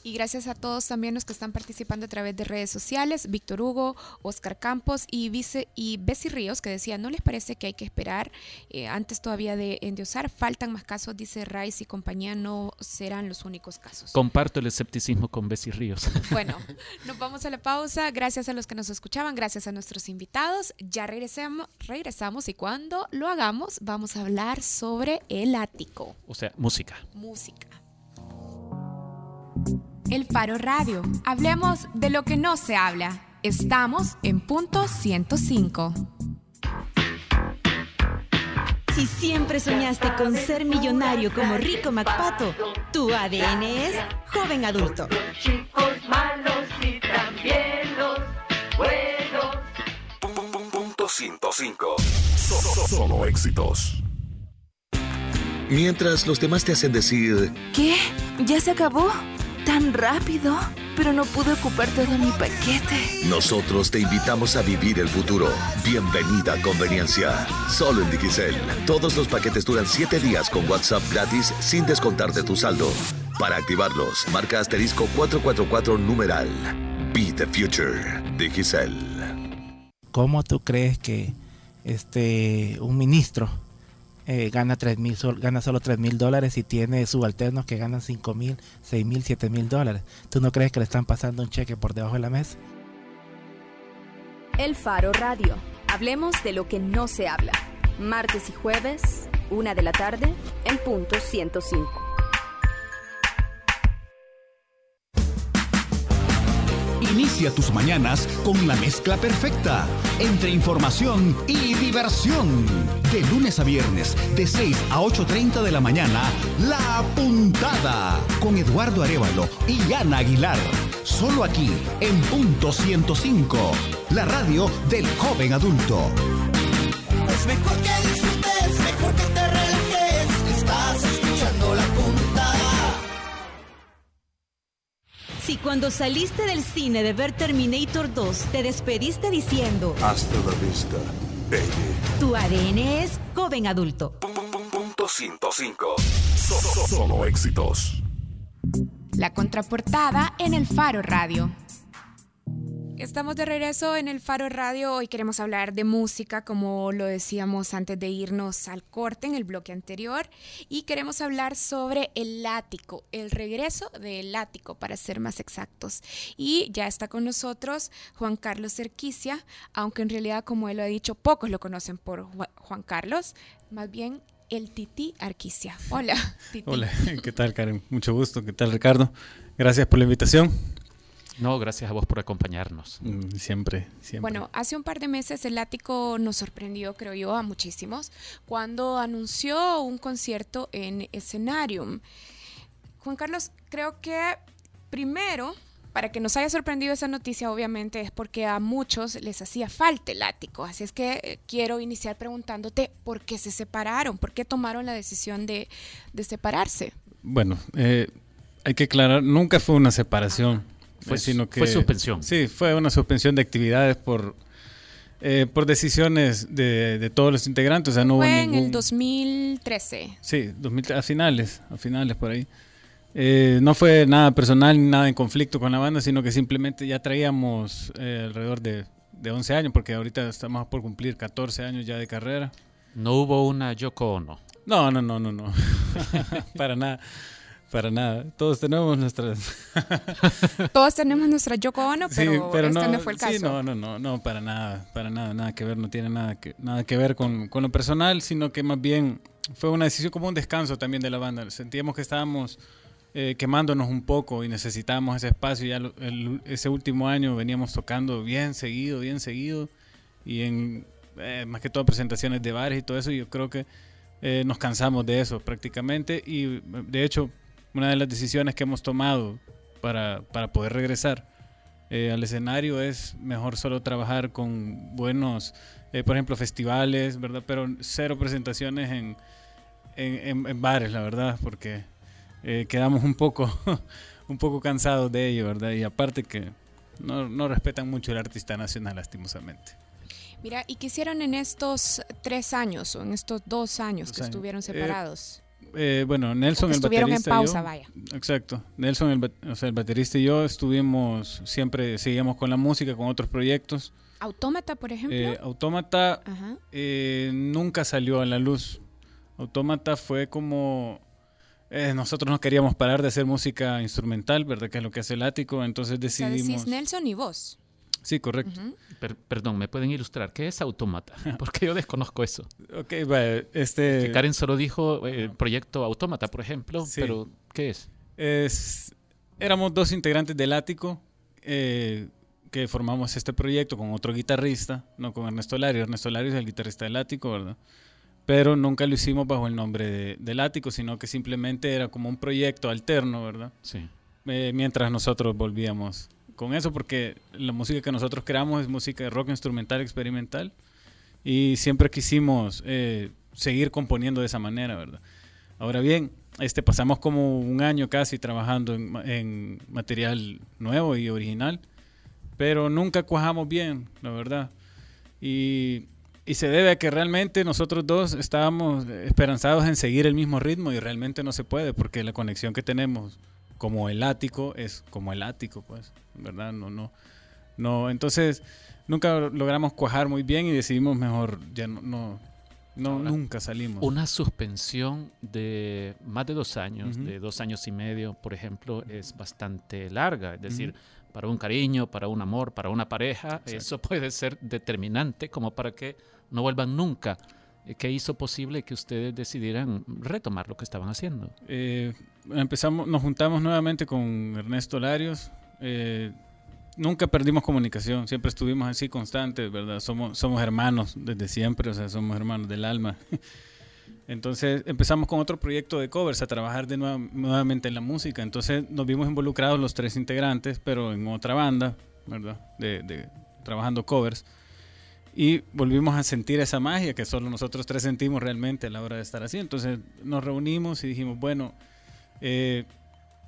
Y gracias a todos también los que están participando a través de redes sociales, Víctor Hugo, Oscar Campos y, Vice, y Bessie Ríos, que decía, ¿no les parece que hay que esperar eh, antes todavía de endiosar? Faltan más casos, dice Rice y compañía, no serán los únicos casos. Comparto el escepticismo con Bessie Ríos. [LAUGHS] Bueno, nos vamos a la pausa. Gracias a los que nos escuchaban, gracias a nuestros invitados. Ya regresamos, regresamos y cuando lo hagamos vamos a hablar sobre el ático. O sea, música. Música. El Faro Radio. Hablemos de lo que no se habla. Estamos en punto 105. Si siempre soñaste con ser millonario como Rico MacPato, tu ADN es joven adulto. Chicos malos y también los buenos. Punto 105. Solo éxitos. Mientras los demás te hacen decir... ¿Qué? ¿Ya se acabó? Tan rápido, pero no pude ocupar todo mi paquete. Nosotros te invitamos a vivir el futuro. Bienvenida a Conveniencia. Solo en Digicel. Todos los paquetes duran 7 días con WhatsApp gratis sin descontar de tu saldo. Para activarlos, marca asterisco 444 numeral. Be the future. Digicel. ¿Cómo tú crees que este un ministro eh, gana, 3 mil, gana solo 3 mil dólares y tiene subalternos que ganan 5 mil, 6 mil, 7 mil dólares. ¿Tú no crees que le están pasando un cheque por debajo de la mesa? El Faro Radio. Hablemos de lo que no se habla. Martes y jueves, una de la tarde, en punto 105. Inicia tus mañanas con la mezcla perfecta entre información y diversión. De lunes a viernes, de 6 a 8.30 de la mañana, La Puntada con Eduardo Arevalo y Ana Aguilar. Solo aquí, en punto 105, la radio del joven adulto. Es mejor que disfrutes, mejor que te relajes. Estás escuchando la Si cuando saliste del cine de ver Terminator 2 te despediste diciendo Hasta la vista, baby. Tu ADN es joven adulto. Punto 105. Solo éxitos. La contraportada en el Faro Radio. Estamos de regreso en el Faro Radio. Hoy queremos hablar de música, como lo decíamos antes de irnos al corte en el bloque anterior. Y queremos hablar sobre el ático, el regreso del ático, para ser más exactos. Y ya está con nosotros Juan Carlos Cerquicia, aunque en realidad, como él lo ha dicho, pocos lo conocen por Juan Carlos, más bien el Titi Arquicia. Hola, Titi. Hola, [LAUGHS] ¿qué tal, Karen? Mucho gusto. ¿Qué tal, Ricardo? Gracias por la invitación. No, gracias a vos por acompañarnos. Mm, siempre, siempre. Bueno, hace un par de meses el ático nos sorprendió, creo yo, a muchísimos, cuando anunció un concierto en Escenarium. Juan Carlos, creo que primero, para que nos haya sorprendido esa noticia, obviamente, es porque a muchos les hacía falta el ático. Así es que eh, quiero iniciar preguntándote por qué se separaron, por qué tomaron la decisión de, de separarse. Bueno, eh, hay que aclarar, nunca fue una separación. Fue, sino que, fue suspensión. Sí, fue una suspensión de actividades por, eh, por decisiones de, de todos los integrantes. O sea, no hubo Fue en ningún- el 2013. Sí, 2000 a finales, a finales por ahí. Eh, no fue nada personal ni nada en conflicto con la banda, sino que simplemente ya traíamos eh, alrededor de, de 11 años, porque ahorita estamos por cumplir 14 años ya de carrera. No hubo una Yoko Ono. No, no, no, no, no. [LAUGHS] para nada, para nada. Todos tenemos nuestras... [LAUGHS] Todos tenemos nuestra Yoko Ono, Sí, pero, este no, fue el caso. Sí, no, no, no, no, para nada, para nada, nada que ver, no tiene nada que, nada que ver con, con lo personal, sino que más bien fue una decisión como un descanso también de la banda. Sentíamos que estábamos eh, quemándonos un poco y necesitábamos ese espacio. Ya lo- el- ese último año veníamos tocando bien seguido, bien seguido, y en eh, más que todo presentaciones de bares y todo eso, yo creo que eh, nos cansamos de eso prácticamente y de hecho una de las decisiones que hemos tomado para, para poder regresar eh, al escenario es mejor solo trabajar con buenos, eh, por ejemplo, festivales, ¿verdad? Pero cero presentaciones en, en, en- en bares, la verdad, porque eh, quedamos un poco, [LAUGHS] un poco cansados de ello, ¿verdad? Y aparte que no, no respetan mucho el artista nacional, lastimosamente. Mira, ¿y qué hicieron en estos tres años o en estos dos años Dos que años. estuvieron separados? Eh, bueno, Nelson, el estuvieron en baterista. y pausa, yo- vaya. Exacto. Nelson, el, o sea, el baterista y yo estuvimos, siempre seguíamos con la música, con otros proyectos. Autómata, por ejemplo. Eh, Autómata eh, nunca salió a la luz. Autómata fue como... eh, nosotros no queríamos parar de hacer música instrumental, ¿verdad? Que es lo que hace el ático. Entonces o sea, decidimos... decís Nelson y vos. Sí, correcto. Ujú. Per- perdón, ¿me pueden ilustrar? ¿Qué es Autómata? [LAUGHS] Porque yo desconozco eso. Ok, va, este... Que Karen solo dijo eh, proyecto Autómata, por ejemplo, Sí. pero ¿qué es? Es, éramos dos integrantes del Ático eh, que formamos este proyecto con otro guitarrista, no con Ernesto Larios. Ernesto Larios es el guitarrista del Ático, ¿verdad? Pero nunca lo hicimos bajo el nombre de- del Ático, sino que simplemente era como un proyecto alterno, ¿verdad? Sí. Eh, mientras nosotros volvíamos con eso, porque la música que nosotros creamos es música de rock instrumental experimental y siempre quisimos eh, seguir componiendo de esa manera, ¿verdad? Ahora bien, este, pasamos como un año casi trabajando en, ma- en material nuevo y original, pero nunca cuajamos bien, la verdad. Y, y se debe a que realmente nosotros dos estábamos esperanzados en seguir el mismo ritmo y realmente no se puede porque la conexión que tenemos como el ático es como el ático, pues, ¿verdad? No, no, no. Entonces, nunca logramos cuajar muy bien y decidimos mejor, ya no, no, no Ahora, nunca salimos. Una suspensión de más de dos años, de dos años y medio, por ejemplo, es bastante larga. Es decir, para un cariño, para un amor, para una pareja, eso puede ser determinante como para que no vuelvan nunca. Eh, ¿Qué hizo posible que ustedes decidieran retomar lo que estaban haciendo? Eh, empezamos, nos juntamos nuevamente con Ernesto Larios. eh, nunca perdimos comunicación, siempre estuvimos así constantes, ¿verdad? Somos, somos hermanos desde siempre, o sea, somos hermanos del alma. [LAUGHS] Entonces empezamos con otro proyecto de covers, a trabajar de nueva- nuevamente en la música. Entonces nos vimos involucrados los tres integrantes, pero en otra banda, ¿verdad? De, de- trabajando covers. Y volvimos a sentir esa magia que solo nosotros tres sentimos realmente a la hora de estar así. Entonces nos reunimos y dijimos, bueno, eh,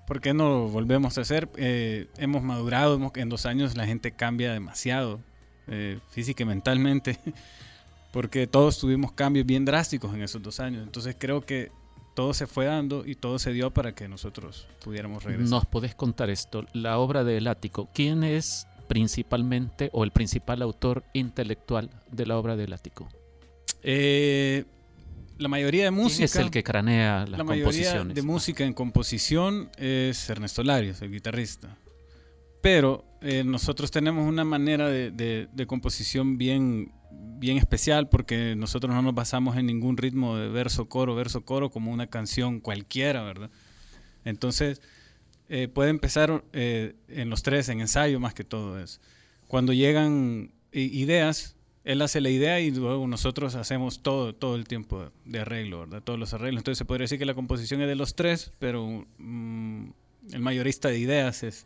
¿por qué no volvemos a hacer? Eh, hemos madurado, hemos- en dos años la gente cambia demasiado, eh, física y mentalmente, [LAUGHS] porque todos tuvimos cambios bien drásticos en esos dos años. Entonces creo que todo se fue dando y todo se dio para que nosotros pudiéramos regresar. ¿Nos podés contar esto? La obra del Ático, ¿quién es principalmente o el principal autor intelectual de la obra del Ático? Eh, la mayoría de música. ¿Quién es el que cranea las la mayoría composiciones? de música en composición es Ernesto Larios, el guitarrista. Pero eh, nosotros tenemos una manera de, de- de composición bien, bien especial porque nosotros no nos basamos en ningún ritmo de verso, coro, verso, coro como una canción cualquiera, ¿verdad? Entonces, eh, puede empezar eh, en los tres, en ensayo más que todo eso. Cuando llegan ideas, él hace la idea y luego nosotros hacemos todo, todo el tiempo de arreglo, ¿verdad? Todos los arreglos. Entonces se podría decir que la composición es de los tres, pero mm, el mayorista de ideas es,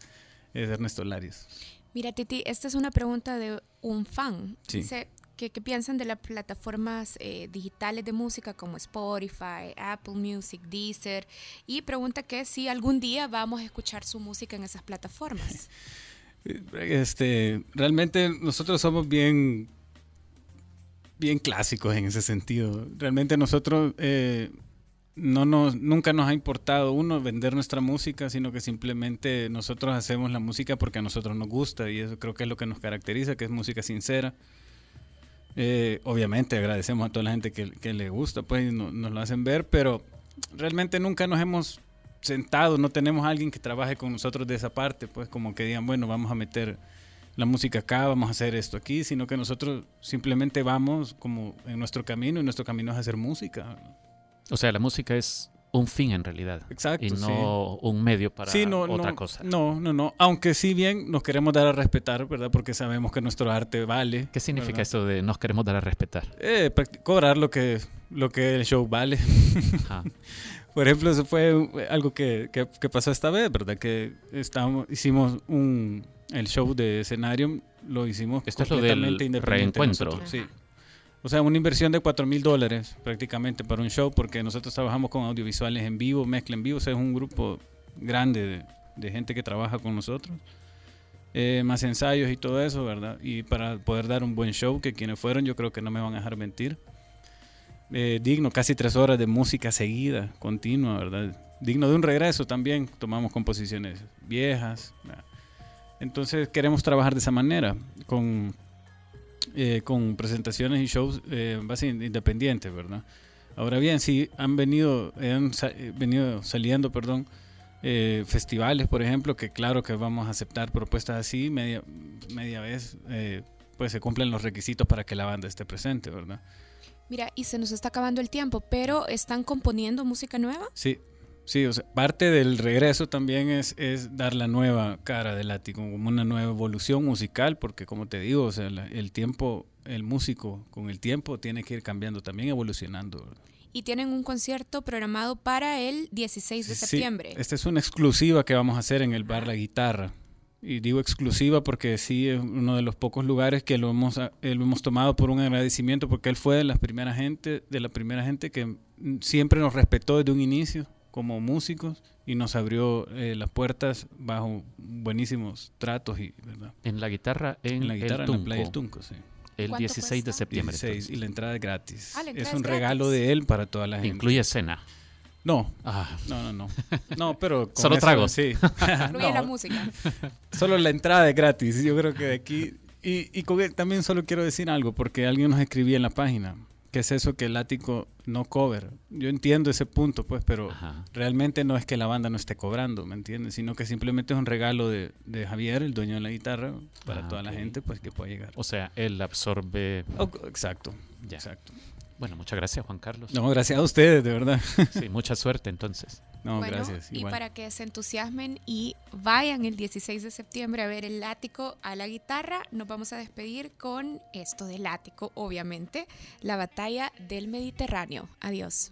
es Ernesto Larios. Mira, Titi, esta es una pregunta de un fan. Sí. Dice, ¿Qué, piensan de las plataformas eh, digitales de música como Spotify, Apple Music, Deezer? Y pregunta que si algún día vamos a escuchar su música en esas plataformas. [LAUGHS] Este, realmente nosotros somos bien, bien clásicos en ese sentido. Realmente nosotros eh, no nos, nunca nos ha importado uno vender nuestra música, sino que simplemente nosotros hacemos la música porque a nosotros nos gusta y eso creo que es lo que nos caracteriza, que es música sincera. Eh, obviamente agradecemos a toda la gente que, le gusta, pues no- nos lo hacen ver, pero realmente nunca nos hemos sentado, no tenemos a alguien que trabaje con nosotros de esa parte, pues como que digan, bueno, vamos a meter la música acá, vamos a hacer esto aquí, sino que nosotros simplemente vamos como en nuestro camino y nuestro camino es hacer música. O sea, la música es un fin en realidad. Exacto, Y sí. no un medio para Sí, no, otra no, cosa. No, no, no. Aunque sí bien nos queremos dar a respetar, ¿verdad? Porque sabemos que nuestro arte vale. ¿Qué significa esto de nos queremos dar a respetar? Eh, cobrar lo que, lo que el show vale. Ajá. [LAUGHS] Por ejemplo, eso fue algo que, que- que pasó esta vez, ¿verdad? Que estábamos, hicimos un, el show de escenario, lo hicimos Esto es lo del completamente independiente reencuentro. sí. O sea, una inversión de 4 mil dólares prácticamente para un show, porque nosotros trabajamos con audiovisuales en vivo, mezcla en vivo, o sea, es un grupo grande de, de gente que trabaja con nosotros. Eh, más ensayos y todo eso, ¿verdad? Y para poder dar un buen show, que quienes fueron yo creo que no me van a dejar mentir. Eh, digno, casi tres horas de música seguida, continua, ¿verdad? Digno de un regreso también, tomamos composiciones viejas. ¿verdad? Entonces queremos trabajar de esa manera, con, eh, con presentaciones y shows eh, independientes, ¿verdad? Ahora bien, si han venido, han sa- eh, venido saliendo, perdón, eh, festivales, por ejemplo, que claro que vamos a aceptar propuestas así, media, media vez, eh, pues se cumplen los requisitos para que la banda esté presente, ¿verdad? Mira, y se nos está acabando el tiempo, pero ¿están componiendo música nueva? Sí, sí, o sea, parte del regreso también es, es dar la nueva cara del látigo, como una nueva evolución musical, porque como te digo, o sea, la- el tiempo, el músico con el tiempo tiene que ir cambiando también, evolucionando. Y tienen un concierto programado para el 16 de Sí, septiembre. esta es una exclusiva que vamos a hacer en el bar La Guitarra. Y digo exclusiva porque sí es uno de los pocos lugares que lo hemos, eh, lo hemos tomado por un agradecimiento porque él fue de las primeras gente, de la primera gente que mm, siempre nos respetó desde un inicio como músicos y nos abrió eh, las puertas bajo buenísimos tratos y verdad. En la guitarra en, En la guitarra el en la Tunco. Playa del Tunco, sí. El ¿Cuánto 16 de septiembre. 16, y la entrada es gratis. Ah, es un es regalo gratis. de él para toda la gente. Incluye cena. No, Ah, no, no, no. No, pero con Solo eso, tragos. Sí. [LAUGHS] Incluye la música. [LAUGHS] Solo la entrada es gratis. Yo creo que de aquí. Y, y con él también solo quiero decir algo, porque alguien nos escribía en la página. Que es eso que el ático no cover? Yo entiendo ese punto, pues, pero Ajá. realmente no es que la banda no esté cobrando, ¿me entiendes? Sino que simplemente es un regalo de, de Javier, el dueño de la guitarra, para Ah, toda la gente, pues, que pueda llegar. O sea, él absorbe. Oh, exacto. Ya. Exacto. Bueno, muchas gracias, Juan Carlos. No, gracias a ustedes, de verdad. Sí, mucha suerte entonces. No, Bueno, gracias. Y para que se entusiasmen y vayan el 16 de septiembre a ver el látigo a la guitarra, nos vamos a despedir con esto del látigo, obviamente, la batalla del Mediterráneo. Adiós.